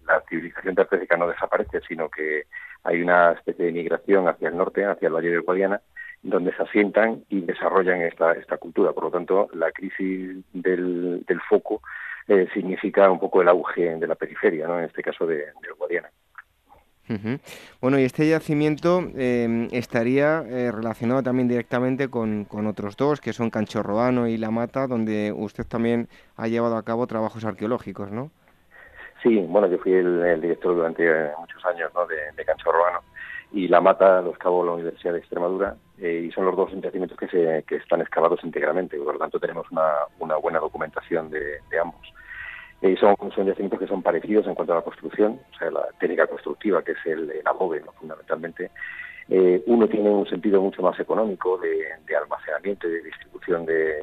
la civilización tartésica no desaparece, sino que hay una especie de migración hacia el norte, hacia el Valle del Guadiana, donde se asientan y desarrollan esta, esta cultura. Por lo tanto, la crisis del, foco eh, significa un poco el auge de la periferia, ¿no? en este caso de, del Guadiana. Bueno, y este yacimiento eh, estaría eh, relacionado también directamente con, con, otros dos, que son Canchorroano y La Mata, donde usted también ha llevado a cabo trabajos arqueológicos, ¿no? Sí, bueno, yo fui el, director durante muchos años ¿no? de, de Cancho y La Mata lo excavó la Universidad de Extremadura y son los dos yacimientos que, se, que están excavados íntegramente, por lo tanto tenemos una, una buena documentación de, ambos. Y son, son yacimientos que son parecidos en cuanto a la construcción, o sea, la técnica constructiva, que es el, el adobe, fundamentalmente, eh, uno tiene un sentido mucho más económico de, almacenamiento y de distribución de,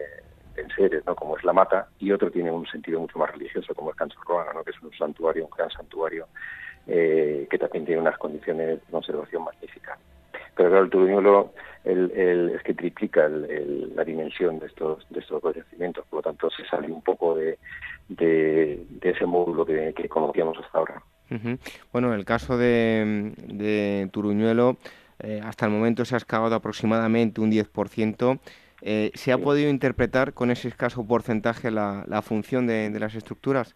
enseres, ¿no? como es la mata, y otro tiene un sentido mucho más religioso, como es Cancho ¿no? que es un santuario, un gran santuario, eh, que también tiene unas condiciones de conservación magníficas. Pero claro, el turuñuelo es que triplica la dimensión de estos, de estos yacimientos, por lo tanto se sale un poco de, ese módulo que, conocíamos hasta ahora. Bueno, en el caso de, de Turuñuelo, eh, hasta el momento se ha excavado aproximadamente un 10%. Eh, ¿Se ha podido interpretar con ese escaso porcentaje la, función de, las estructuras?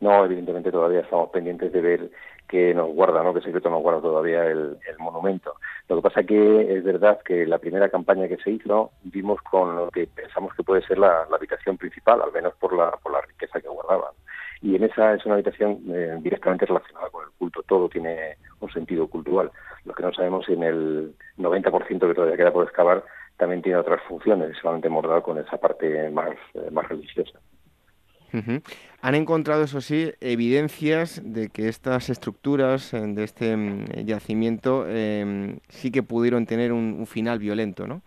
No, evidentemente todavía estamos pendientes de ver qué nos guarda, ¿no? qué secreto nos guarda todavía el, monumento. Lo que pasa que es verdad que la primera campaña que se hizo vimos con lo que pensamos que puede ser la, habitación principal, al menos por la, por la riqueza que guardaba. Y en esa es una habitación eh, directamente relacionada con el culto, todo tiene un sentido cultural. Lo que no sabemos en el 90% que todavía queda por excavar también tiene otras funciones, solamente mordar con esa parte más, eh, más religiosa. Han encontrado, eso sí, evidencias de que estas estructuras eh, de este mm, yacimiento em, sí que pudieron tener un, final violento, ¿no?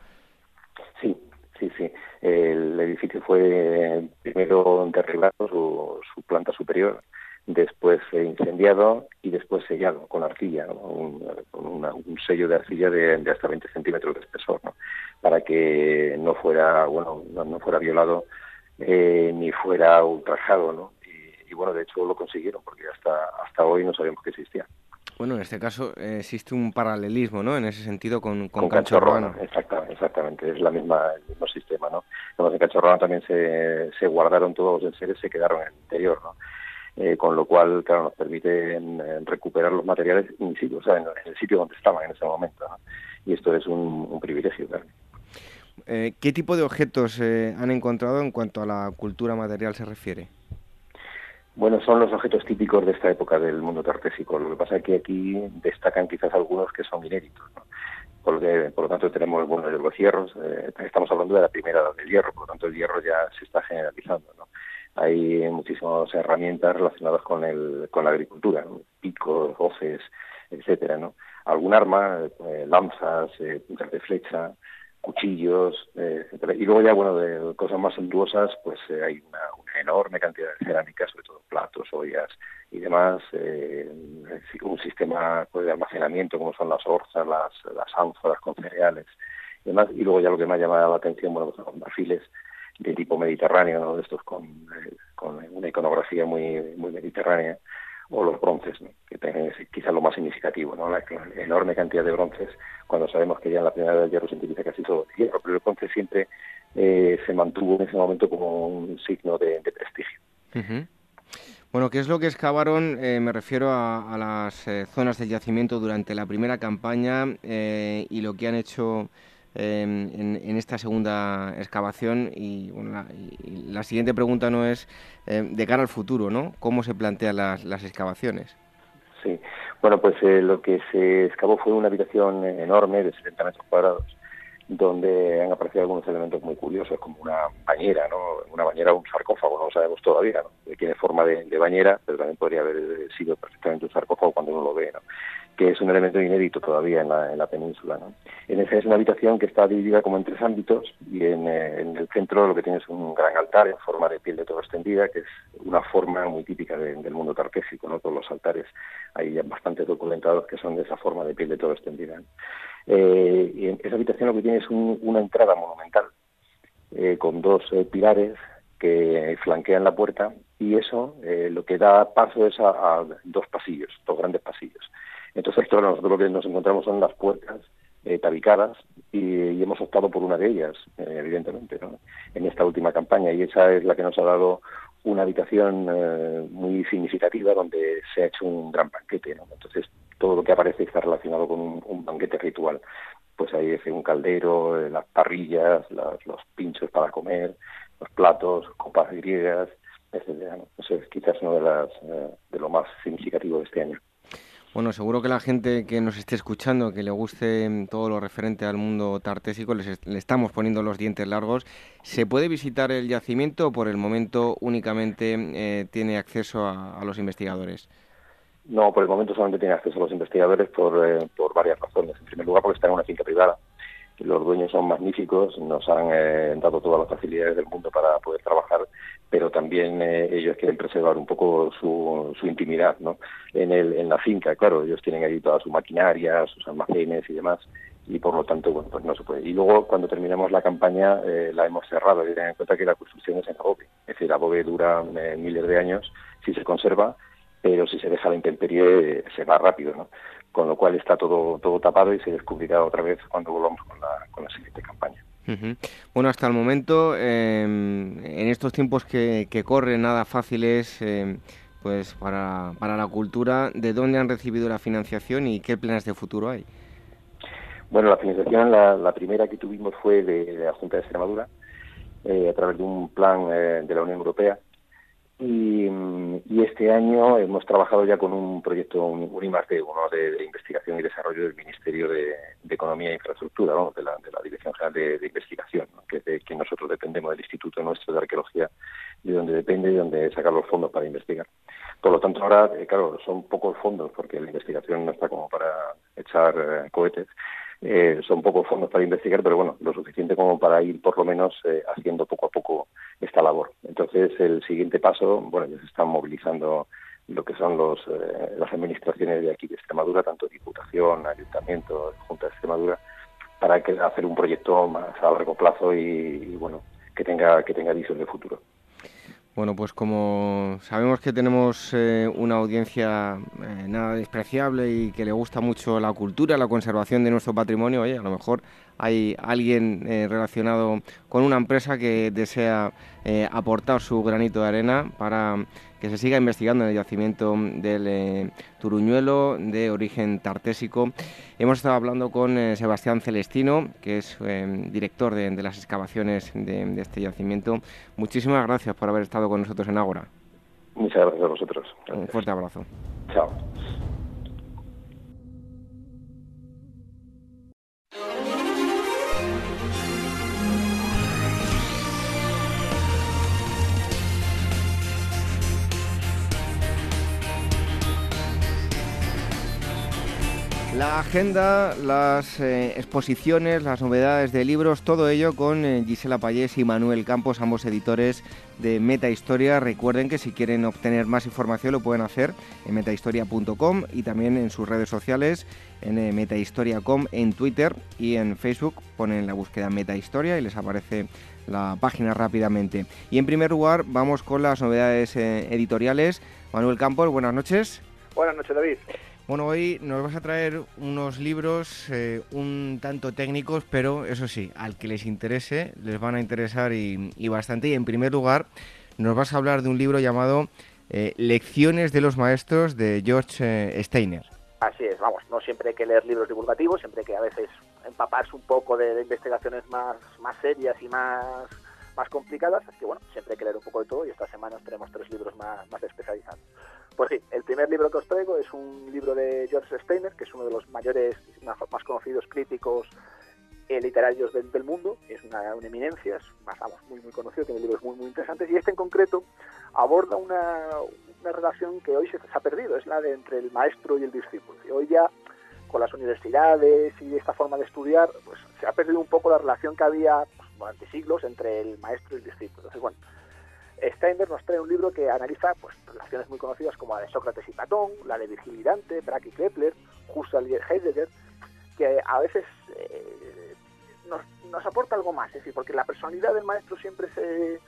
Sí, sí, sí. El edificio fue primero derribado, su, su planta superior, después incendiado y después sellado con arcilla, un, un, sello de arcilla de, hasta 20 centímetros de espesor, para que no fuera, bueno, no, fuera violado eh, ni fuera ultrajado, ¿no? Y, bueno, de hecho lo consiguieron porque hasta hasta hoy no sabíamos que existía. Bueno, en este caso eh, existe un paralelismo, ¿no? En ese sentido con, con, Exactamente, exactamente, es la misma, el mismo sistema, ¿no? en Cachorrana también se, se guardaron todos los enseres, se quedaron en el interior, ¿no? Eh, con lo cual, claro, nos permite recuperar los materiales in situ, o sea, en, el sitio donde estaban en ese momento. Y esto es un, privilegio, claro. Eh, ¿Qué tipo de objetos eh, han encontrado en cuanto a la cultura material se refiere? Bueno, son los objetos típicos de esta época del mundo tartésico. Lo que pasa es que aquí destacan quizás algunos que son inéditos. Por, lo que, por lo tanto, tenemos bueno, los hierros. estamos hablando de la primera edad del hierro, por lo tanto, el hierro ya se está generalizando. ¿no? hay muchísimas herramientas relacionadas con, el, con la agricultura, picos, hoces, etcétera, ¿no? Algún arma, eh, lanzas, eh, puntas de flecha, cuchillos, eh, etcétera. Y luego ya, bueno, de cosas más suntuosas, pues hay una, enorme cantidad de cerámica, sobre todo platos, ollas y demás, un sistema pues, de almacenamiento como son las orzas, las, las ánforas con cereales y demás. Y luego ya lo que me ha llamado la atención, bueno, pues los marfiles, de tipo mediterráneo, ¿no? de estos con, eh, con una iconografía muy, muy mediterránea, o los bronces, que tienen quizás lo más significativo, ¿no? la enorme cantidad de bronces, cuando sabemos que ya en la primera edad del hierro se utiliza casi todo el hierro, pero el bronce siempre eh, se mantuvo en ese momento como un signo de, prestigio. Bueno, ¿qué es lo que excavaron? Eh, me refiero a, las zonas del yacimiento durante la primera campaña y lo que han hecho Em, en, esta segunda excavación. Y, la, siguiente pregunta no es em, de cara al futuro, ¿no? ¿Cómo se plantean las, las excavaciones? Sí, bueno, pues eh, lo que se excavó fue una habitación enorme de 70 metros cuadrados donde han aparecido algunos elementos muy curiosos, como una bañera, ¿no? Una bañera o un sarcófago, no lo sabemos todavía, ¿no? Tiene forma de, bañera, pero también podría haber sido perfectamente un sarcófago cuando uno lo ve, ¿no? Que es un elemento inédito todavía en la, en la península, ¿no? En esa es una habitación que está dividida como en tres ámbitos y en, eh, en, el centro lo que tiene es un gran altar en forma de piel de todo extendida, que es una forma muy típica del mundo tarquésico, ¿no? Todos los altares hay bastante documentados que son de esa forma de piel de todo extendida. Eh, y en esa habitación lo que tiene es una entrada monumental eh, con dos eh, pilares que flanquean la puerta y eso lo que da paso es a, dos pasillos, dos grandes pasillos. Entonces, claro, nosotros lo que nos encontramos son las puertas tabicadas y, hemos optado por una de ellas, evidentemente, en esta última campaña y esa es la que nos ha dado una habitación muy significativa donde se ha hecho un gran banquete. ¿no? Entonces, todo lo que aparece está relacionado con un, banquete ritual. Pues ahí es un caldero, eh, las parrillas, los pinchos para comer, los platos, copas griegas, etcétera. Eso es quizás uno de, las, eh, de lo más significativo de este año. Bueno, seguro que la gente que nos esté escuchando, que le guste todo lo referente al mundo tartésico, le estamos poniendo los dientes largos. ¿Se puede visitar el yacimiento o por el momento únicamente eh, tiene acceso a, los investigadores? No, por el momento solamente tiene acceso a los investigadores por, eh, por varias razones. En primer lugar, porque está en una finca privada los dueños son magníficos, nos han eh, dado todas las facilidades del mundo para poder trabajar, pero también eh, ellos quieren preservar un poco su, su intimidad ¿no? en, el, en la finca. Claro, ellos tienen ahí toda su maquinaria, sus almacenes y demás, y por lo tanto, bueno, pues no se puede. Y luego, cuando terminamos la campaña, eh, la hemos cerrado y ten en cuenta que la construcción es en adobe. Es decir, adobe dura miles de años si se conserva, pero si se deja la intemperie se va rápido, ¿no? con lo cual está todo, todo tapado y se descubrirá otra vez cuando volvamos con la, con la siguiente campaña. Bueno, hasta el momento, em, en estos tiempos que, que corren, nada fáciles eh, pues para, para la cultura, ¿de dónde han recibido la financiación y qué planes de futuro hay? Bueno, la financiación, la, primera que tuvimos fue de, la Junta de Extremadura, eh, a través de un plan eh, de la Unión Europea y, este año hemos trabajado ya con un proyecto, un, un uno de, investigación y desarrollo del Ministerio de, Economía e Infraestructura, de, la, Dirección General de, Investigación, que, de, que nosotros dependemos del Instituto nuestro de Arqueología, de donde depende y donde sacar los fondos para investigar. Por lo tanto, ahora, eh, claro, son pocos fondos porque la investigación no está como para echar eh, cohetes, eh, son pocos fondos para investigar, pero bueno, lo suficiente como para ir por lo menos eh, haciendo poco a poco esta labor. Entonces, el siguiente paso, bueno, ya se están movilizando lo que son los, eh, las administraciones de aquí de Extremadura, tanto Diputación, Ayuntamiento, Junta de Extremadura, para hacer un proyecto más a largo plazo y, y bueno, que tenga, que tenga visión de futuro. Bueno, pues como sabemos que tenemos eh, una audiencia eh, nada despreciable y que le gusta mucho la cultura, la conservación de nuestro patrimonio, oye, a lo mejor hay alguien eh, relacionado con una empresa que desea aportar su granito de arena para que se siga investigando en el yacimiento del eh, Turuñuelo de origen tartésico. Hemos estado hablando con eh, Sebastián Celestino, que es eh, director de, las excavaciones de, este yacimiento. Muchísimas gracias por haber estado con nosotros en Ágora. Muchas gracias a vosotros. Un fuerte abrazo. Chao. La agenda, las eh, exposiciones, las novedades de libros, todo ello con eh, Gisela Payés y Manuel Campos, ambos editores de Meta Historia. Recuerden que si quieren obtener más información lo pueden hacer en metahistoria.com y también en sus redes sociales, en eh, metahistoria.com, en Twitter y en Facebook. Ponen la búsqueda Metahistoria y les aparece la página rápidamente. Y en primer lugar vamos con las novedades editoriales. Manuel Campos, buenas noches. Buenas noches, David. Bueno, hoy nos vas a traer unos libros eh, un tanto técnicos, pero eso sí, al que les interese, les van a interesar y, bastante. Y en primer lugar, nos vas a hablar de un libro llamado eh, Lecciones de los Maestros de George eh, Steiner. Así es, vamos, no siempre hay que leer libros divulgativos, siempre hay que a veces empaparse un poco de, investigaciones más, más serias y más, más complicadas, así que bueno, siempre hay que leer un poco de todo y esta semana tenemos tres libros más, más especializados. Pues sí, el primer libro que os traigo es un libro de George Steiner, que es uno de los mayores, más, conocidos críticos eh, literarios del, mundo, es una, eminencia, es más, muy, muy conocido, tiene libros muy, muy interesantes, y este en concreto aborda una, una relación que hoy se, ha perdido, es la de entre el maestro y el discípulo. Hoy ya, con las universidades y esta forma de estudiar, pues se ha perdido un poco la relación que había pues, durante siglos entre el maestro y el discípulo. Entonces, bueno, Steiner nos trae un libro que analiza pues, relaciones muy conocidas como la de Sócrates y Platón, la de Virgil y Dante, Braque y Kepler, Husserl y Heidegger, que a veces eh, nos, aporta algo más, es decir, porque la personalidad del maestro siempre se,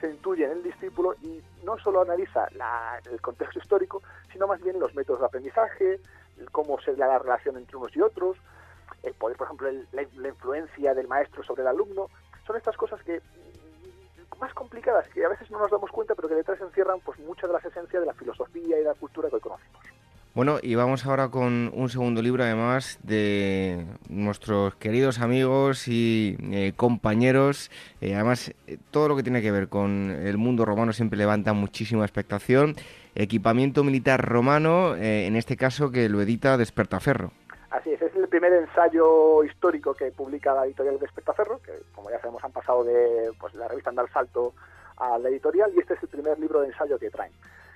se intuye en el discípulo y no solo analiza el contexto histórico, sino más bien los métodos de aprendizaje, cómo se da la relación entre unos y otros, el poder, por ejemplo, la influencia del maestro sobre el alumno. Son estas cosas que más complicadas que a veces no nos damos cuenta, pero que detrás encierran pues muchas de las esencias de la filosofía y de la cultura que hoy conocemos. Bueno, y vamos ahora con un segundo libro, además, de nuestros queridos amigos y eh, compañeros. Eh, además, eh, todo lo que tiene que ver con el mundo romano siempre levanta muchísima expectación. Equipamiento militar romano, en este caso que lo edita Despertaferro. Así es, primer ensayo histórico que publica la editorial Despertaferro, que como ya sabemos han pasado de pues, la revista Andar Salto a la editorial, y este es el primer libro de ensayo que traen.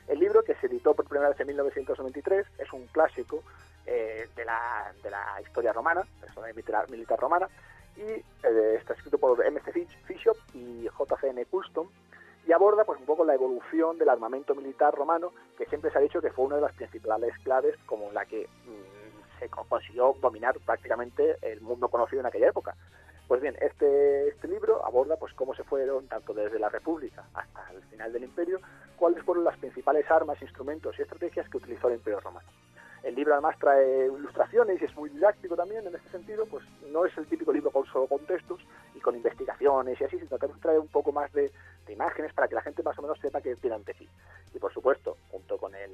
El libro, que se editó por primera vez en 1993, es un clásico eh, de, la, de, la, historia romana, de la militar, militar romana, y eh, está escrito por M.C. Bishop y J.C.N. Custom, y aborda pues un poco la evolución del armamento militar romano, que siempre se ha dicho que fue una de las principales claves como la que mm, se consiguió dominar prácticamente el mundo conocido en aquella época. Pues bien, este, este libro aborda pues cómo se fueron, tanto desde la República hasta el final del Imperio, cuáles fueron las principales armas, instrumentos y estrategias que utilizó el Imperio Romano. El libro además trae ilustraciones y es muy didáctico también en este sentido, pues no es el típico libro con solo con textos y con investigaciones y así, sino que trae un poco más de, imágenes para que la gente más o menos sepa qué tiene ante sí. Y por supuesto, junto con, el,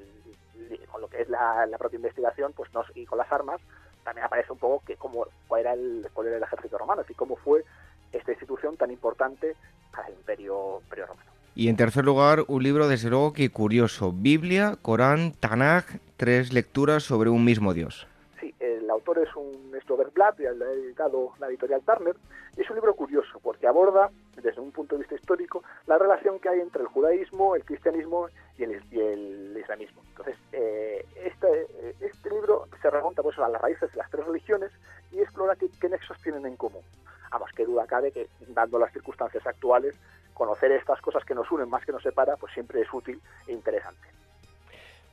con lo que es la, propia investigación pues nos, y con las armas, también aparece un poco que cómo, cuál, era el, cuál era el ejército romano, y cómo fue esta institución tan importante para el imperio, romano. Y en tercer lugar, un libro desde luego que curioso, Biblia, Corán, Tanaj, tres lecturas sobre un mismo Dios. Sí, el autor es un Robert Blatt, y lo ha editado la editorial Turner, y es un libro curioso porque aborda, desde un punto de vista histórico, la relación que hay entre el judaísmo, el cristianismo y el, islamismo. Entonces, eh, este, este, libro se remonta pues, a las raíces de las tres religiones y explora qué, nexos tienen en común. Vamos, qué duda cabe que, dando las circunstancias actuales, conocer estas cosas que nos unen más que nos separa, pues siempre es útil e interesante.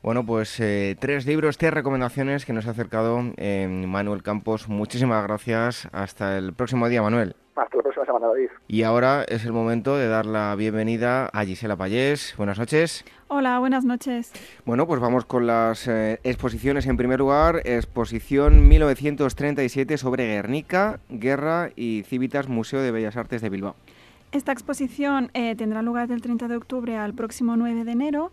Bueno, pues eh, tres libros, tres recomendaciones que nos ha acercado eh, Manuel Campos. Muchísimas gracias. Hasta el próximo día, Manuel. Hasta la próxima semana, David. Y ahora es el momento de dar la bienvenida a Gisela Payés. Buenas noches. Hola, buenas noches. Bueno, pues vamos con las eh, exposiciones. En primer lugar, exposición 1937 sobre Guernica, Guerra y Civitas, Museo de Bellas Artes de Bilbao. Esta exposición tendrá lugar del 30 de octubre al próximo 9 de enero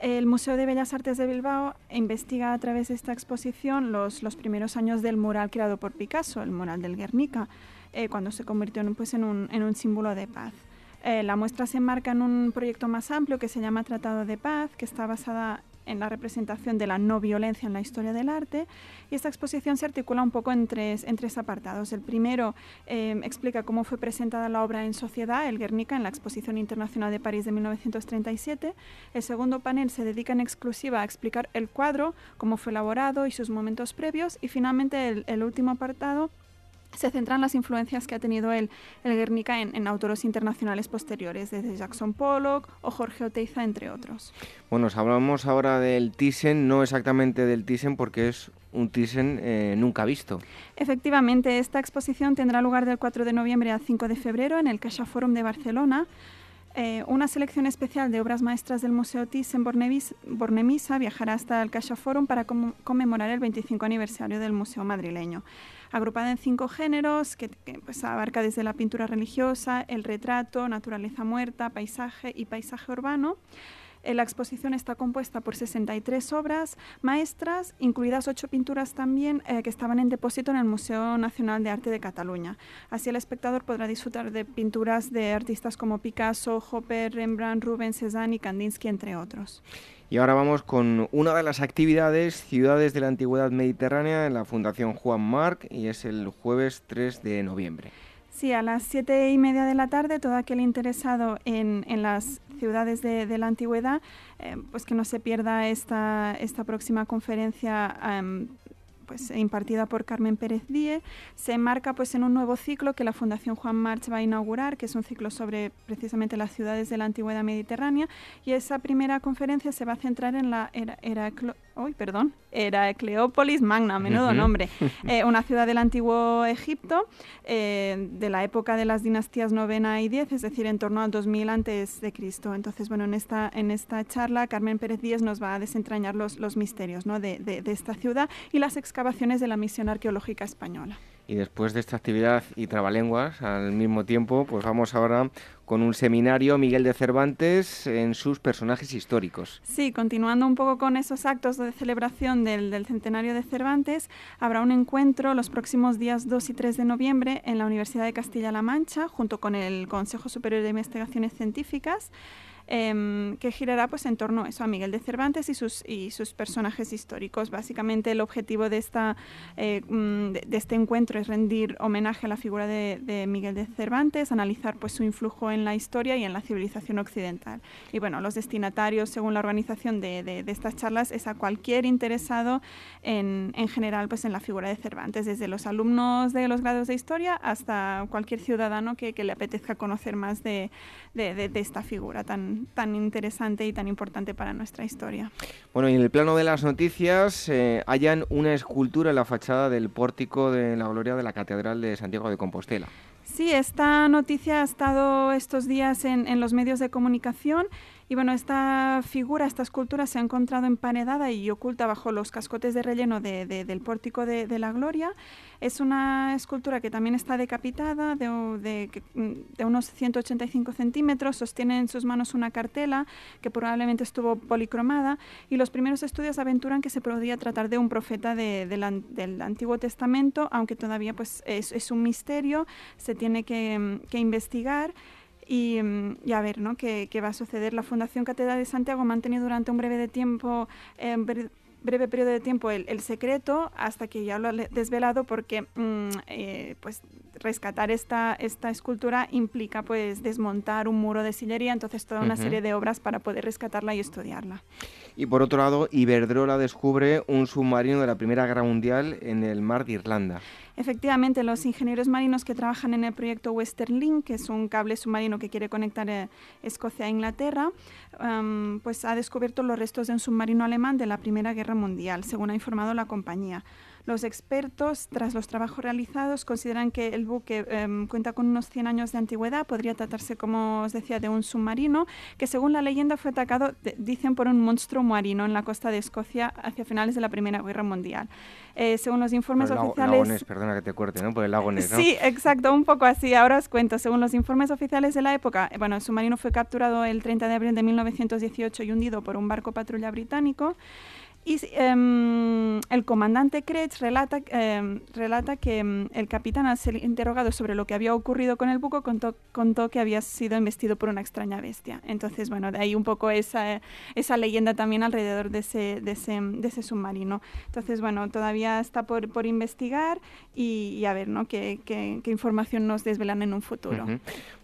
el Museo de Bellas Artes de Bilbao investiga a través de esta exposición los, los primeros años del mural creado por Picasso, el mural del Guernica, eh, cuando se convirtió en, pues, en, un, en un símbolo de paz. Eh, la muestra se enmarca en un proyecto más amplio que se llama Tratado de Paz, que está basada en la representación de la no violencia en la historia del arte. Y esta exposición se articula un poco en tres, apartados. El primero eh, explica cómo fue presentada la obra en sociedad, el Guernica, en la Exposición Internacional de París de 1937. El segundo panel se dedica en exclusiva a explicar el cuadro, cómo fue elaborado y sus momentos previos. Y finalmente el último apartado se centran las influencias que ha tenido el, el Guernica en, autores internacionales posteriores, desde Jackson Pollock o Jorge Oteiza, entre otros. Bueno, hablamos ahora del Thyssen, no exactamente del Thyssen porque es un Thyssen eh, nunca visto. Efectivamente, esta exposición tendrá lugar del 4 de noviembre al 5 de febrero en el Caixa Forum de Barcelona. Eh, una selección especial de obras maestras del Museo Thyssen Bornemisa viajará hasta el Caixa Forum para conmemorar el 25 aniversario del Museo madrileño agrupada en cinco géneros que, pues, abarca desde la pintura religiosa, el retrato, naturaleza muerta, paisaje y paisaje urbano. Eh, la exposición está compuesta por 63 obras maestras, incluidas ocho pinturas también eh, que estaban en depósito en el Museo Nacional de Arte de Cataluña. Así el espectador podrá disfrutar de pinturas de artistas como Picasso, Hopper, Rembrandt, Rubens, Cézanne y Kandinsky, entre otros. Y ahora vamos con una de las actividades Ciudades de la Antigüedad Mediterránea en la Fundación Juan Marc y es el jueves 3 de noviembre. Sí, a las siete y media de la tarde, todo aquel interesado en, las ciudades de, la antigüedad, eh, pues que no se pierda esta, esta próxima conferencia em, pues, impartida por Carmen Pérez Díez, se enmarca pues, en un nuevo ciclo que la Fundación Juan March va a inaugurar, que es un ciclo sobre precisamente las ciudades de la antigüedad mediterránea, y esa primera conferencia se va a centrar en la era, era Uy, perdón, era Cleópolis Magna, menudo nombre, eh, una ciudad del antiguo Egipto eh, de la época de las dinastías novena y diez, es decir, en torno a 2000 antes de Cristo. Entonces, bueno, en esta, en esta charla Carmen Pérez Díez nos va a desentrañar los, los misterios ¿no? de, de, esta ciudad y las excavaciones de la misión arqueológica española. Y después de esta actividad y trabalenguas al mismo tiempo, pues vamos ahora con un seminario Miguel de Cervantes en sus personajes históricos. Sí, continuando un poco con esos actos de celebración del, del, centenario de Cervantes, habrá un encuentro los próximos días 2 y 3 de noviembre en la Universidad de Castilla-La Mancha, junto con el Consejo Superior de Investigaciones Científicas. Em, que girará pues en torno a eso, a Miguel de Cervantes y sus, y sus personajes históricos. Básicamente el objetivo de, esta, eh, mm, de, este encuentro es rendir homenaje a la figura de, Miguel de Cervantes, analizar pues su influjo en la historia y en la civilización occidental. Y bueno, los destinatarios, según la organización de, estas charlas, es a cualquier interesado en, en general pues en la figura de Cervantes, desde los alumnos de los grados de historia hasta cualquier ciudadano que, que le apetezca conocer más de, de esta figura tan, tan, interesante y tan importante para nuestra historia. Bueno, y en el plano de las noticias, eh, hayan una escultura en la fachada del pórtico de la Gloria de la Catedral de Santiago de Compostela. Sí, esta noticia ha estado estos días en, en los medios de comunicación y bueno, esta figura, esta escultura se ha encontrado emparedada y oculta bajo los cascotes de relleno del pórtico de, la Gloria. Es una escultura que también está decapitada, de, unos 185 centímetros, sostiene en sus manos una cartela que probablemente estuvo policromada y los primeros estudios aventuran que se podría tratar de un profeta del Antiguo Testamento, aunque todavía pues, es, un misterio, se tiene que investigar. Mm, y, a ver ¿no? ¿Qué, ¿Qué, va a suceder. La Fundación Catedral de Santiago ha mantenido durante un breve de tiempo, eh, breve periodo de tiempo el, secreto hasta que ya lo ha desvelado porque mm, eh, pues rescatar esta, esta escultura implica pues desmontar un muro de sillería, entonces toda una serie de obras para poder rescatarla y estudiarla. Y por otro lado, Iberdrola descubre un submarino de la Primera Guerra Mundial en el mar de Irlanda. Efectivamente, los ingenieros marinos que trabajan en el proyecto Western Link, que es un cable submarino que quiere conectar eh, Escocia a Inglaterra, pues ha descubierto los restos de un submarino alemán de la Primera Guerra Mundial, según ha informado la compañía. Los expertos, tras los trabajos realizados, consideran que el buque em, cuenta con unos 100 años de antigüedad. Podría tratarse, como os decía, de un submarino que, según la leyenda, fue atacado, dicen, por un monstruo marino en la costa de Escocia hacia finales de la Primera Guerra Mundial. Eh, según los informes oficiales... perdona que te corte, ¿no? Por el lago Ness, ¿no? Sí, exacto, un poco así. Ahora os cuento. Según los informes oficiales de la época, eh, bueno, el submarino fue capturado el 30 de abril de 1918 y hundido por un barco patrulla británico. Y em, el comandante Kretz relata, em, relata que em, el capitán, al ser interrogado sobre lo que había ocurrido con el buco, contó, contó, que había sido investido por una extraña bestia. Entonces, bueno, de ahí un poco esa, esa leyenda también alrededor de ese, de ese, de ese submarino. Entonces, bueno, todavía está por, por investigar y, a ver ¿no? ¿Qué, qué, qué, información nos desvelan en un futuro.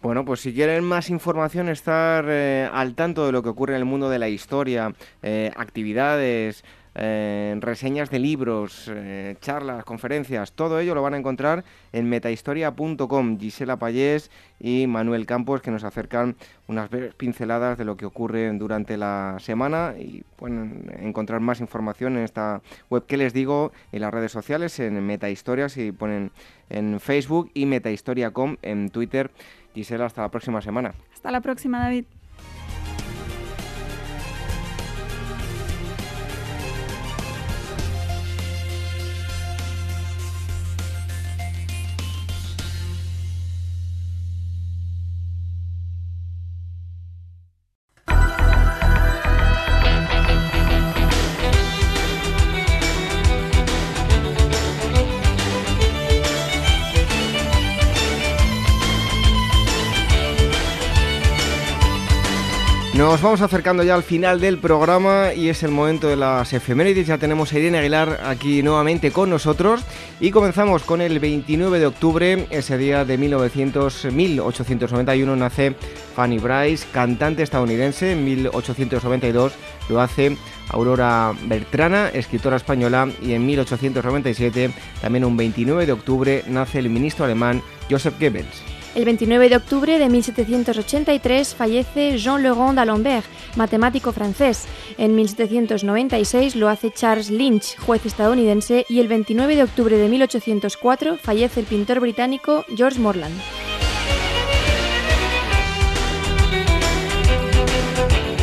Bueno, pues si quieren más información, estar eh, al tanto de lo que ocurre en el mundo de la historia, eh, actividades, eh, reseñas de libros, eh, charlas, conferencias, todo ello lo van a encontrar en metahistoria.com. Gisela Payés y Manuel Campos que nos acercan unas pinceladas de lo que ocurre durante la semana y pueden encontrar más información en esta web que les digo en las redes sociales, en Metahistoria, si ponen en Facebook y metahistoria.com en Twitter. Gisela, hasta la próxima semana. Hasta la próxima, David. Nos vamos acercando ya al final del programa y es el momento de las efemérides. Ya tenemos a Irene Aguilar aquí nuevamente con nosotros y comenzamos con el 29 de octubre, ese día de 1900, 1891 nace Fanny Bryce, cantante estadounidense. En 1892 lo hace Aurora Bertrana, escritora española. Y en 1897, también un 29 de octubre, nace el ministro alemán Joseph Goebbels. El 29 de octubre de 1783 fallece Jean-Laurent d'Alembert, matemático francés. En 1796 lo hace Charles Lynch, juez estadounidense, y el 29 de octubre de 1804 fallece el pintor británico George Morland.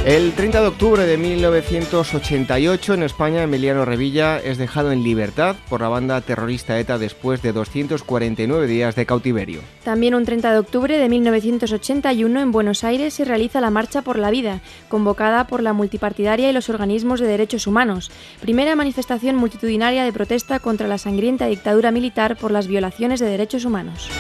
El 30 de octubre de 1988 en España, Emiliano Revilla es dejado en libertad por la banda terrorista ETA después de 249 días de cautiverio. También un 30 de octubre de 1981 en Buenos Aires se realiza la Marcha por la Vida, convocada por la multipartidaria y los organismos de derechos humanos, primera manifestación multitudinaria de protesta contra la sangrienta dictadura militar por las violaciones de derechos humanos.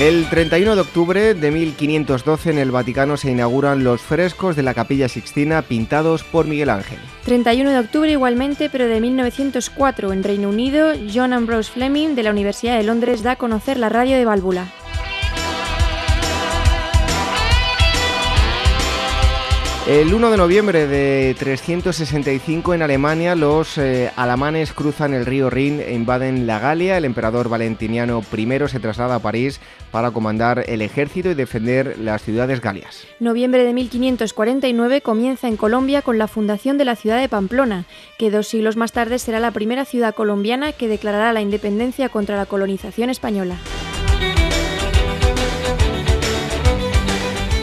El 31 de octubre de 1512 en el Vaticano se inauguran los frescos de la Capilla Sixtina pintados por Miguel Ángel. 31 de octubre igualmente, pero de 1904 en Reino Unido, John Ambrose Fleming de la Universidad de Londres da a conocer la radio de válvula. El 1 de noviembre de 365 en Alemania, los eh, alamanes cruzan el río Rin e invaden la Galia. El emperador Valentiniano I se traslada a París para comandar el ejército y defender las ciudades galias. Noviembre de 1549 comienza en Colombia con la fundación de la ciudad de Pamplona, que dos siglos más tarde será la primera ciudad colombiana que declarará la independencia contra la colonización española.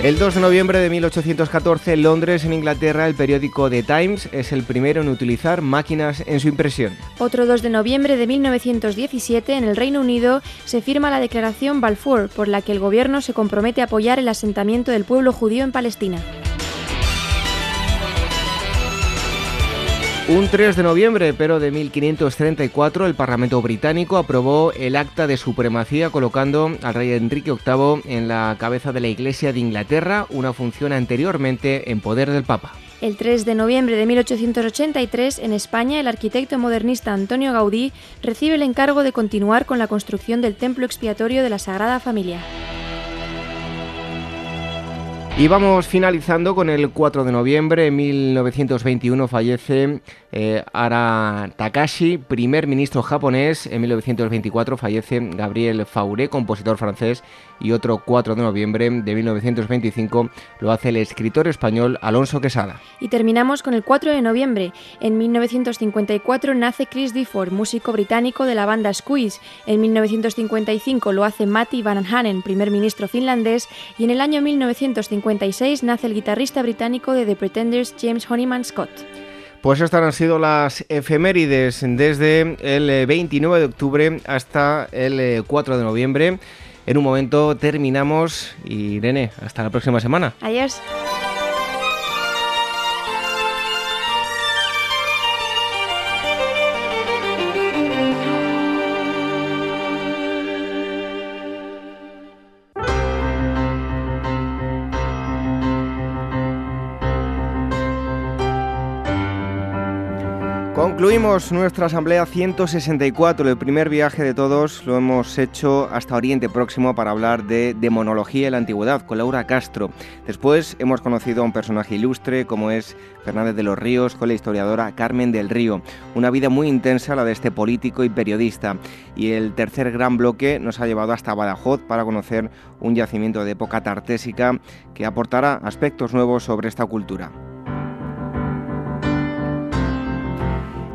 El 2 de noviembre de 1814 en Londres, en Inglaterra, el periódico The Times es el primero en utilizar máquinas en su impresión. Otro 2 de noviembre de 1917 en el Reino Unido se firma la Declaración Balfour, por la que el gobierno se compromete a apoyar el asentamiento del pueblo judío en Palestina. Un 3 de noviembre, pero de 1534, el Parlamento británico aprobó el acta de supremacía colocando al rey Enrique VIII en la cabeza de la Iglesia de Inglaterra, una función anteriormente en poder del Papa. El 3 de noviembre de 1883, en España, el arquitecto modernista Antonio Gaudí recibe el encargo de continuar con la construcción del templo expiatorio de la Sagrada Familia. Y vamos finalizando con el 4 de noviembre de 1921 fallece eh, Ara Takashi, primer ministro japonés. En 1924 fallece Gabriel Fauré, compositor francés. Y otro 4 de noviembre de 1925 lo hace el escritor español Alonso Quesada. Y terminamos con el 4 de noviembre. En 1954 nace Chris Difford, músico británico de la banda Squeeze. En 1955 lo hace Matti Vanhanen, primer ministro finlandés. Y en el año 1955 nace el guitarrista británico de The Pretenders James Honeyman Scott. Pues estas han sido las efemérides desde el 29 de octubre hasta el 4 de noviembre. En un momento terminamos Irene, hasta la próxima semana. Adiós. Concluimos nuestra asamblea 164, el primer viaje de todos lo hemos hecho hasta Oriente Próximo para hablar de demonología y la antigüedad con Laura Castro. Después hemos conocido a un personaje ilustre como es Fernández de los Ríos con la historiadora Carmen del Río. Una vida muy intensa la de este político y periodista. Y el tercer gran bloque nos ha llevado hasta Badajoz para conocer un yacimiento de época tartésica que aportará aspectos nuevos sobre esta cultura.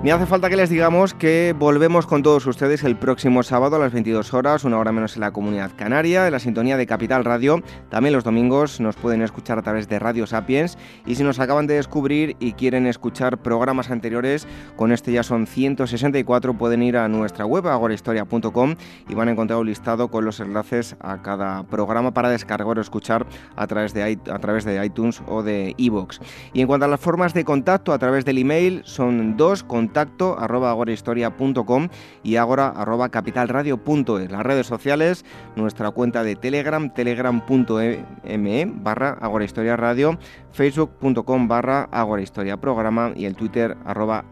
Ni hace falta que les digamos que volvemos con todos ustedes el próximo sábado a las 22 horas, una hora menos en la comunidad canaria, en la sintonía de Capital Radio. También los domingos nos pueden escuchar a través de Radio Sapiens. Y si nos acaban de descubrir y quieren escuchar programas anteriores, con este ya son 164, pueden ir a nuestra web agorahistoria.com y van a encontrar un listado con los enlaces a cada programa para descargar o escuchar a través de, a través de iTunes o de iVoox. Y en cuanto a las formas de contacto a través del email, son dos contacto arroba agorahistoria.com y agora capitalradio.es. Las redes sociales, nuestra cuenta de Telegram, telegram.me barra agorahistoria radio, facebook.com barra agorahistoria programa y el Twitter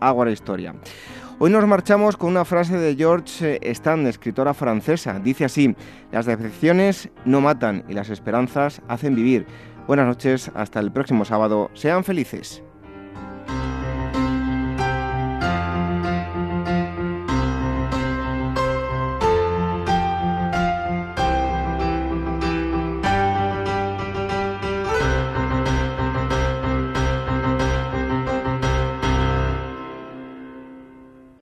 agorahistoria. Hoy nos marchamos con una frase de George Stand, escritora francesa. Dice así, las decepciones no matan y las esperanzas hacen vivir. Buenas noches, hasta el próximo sábado. Sean felices.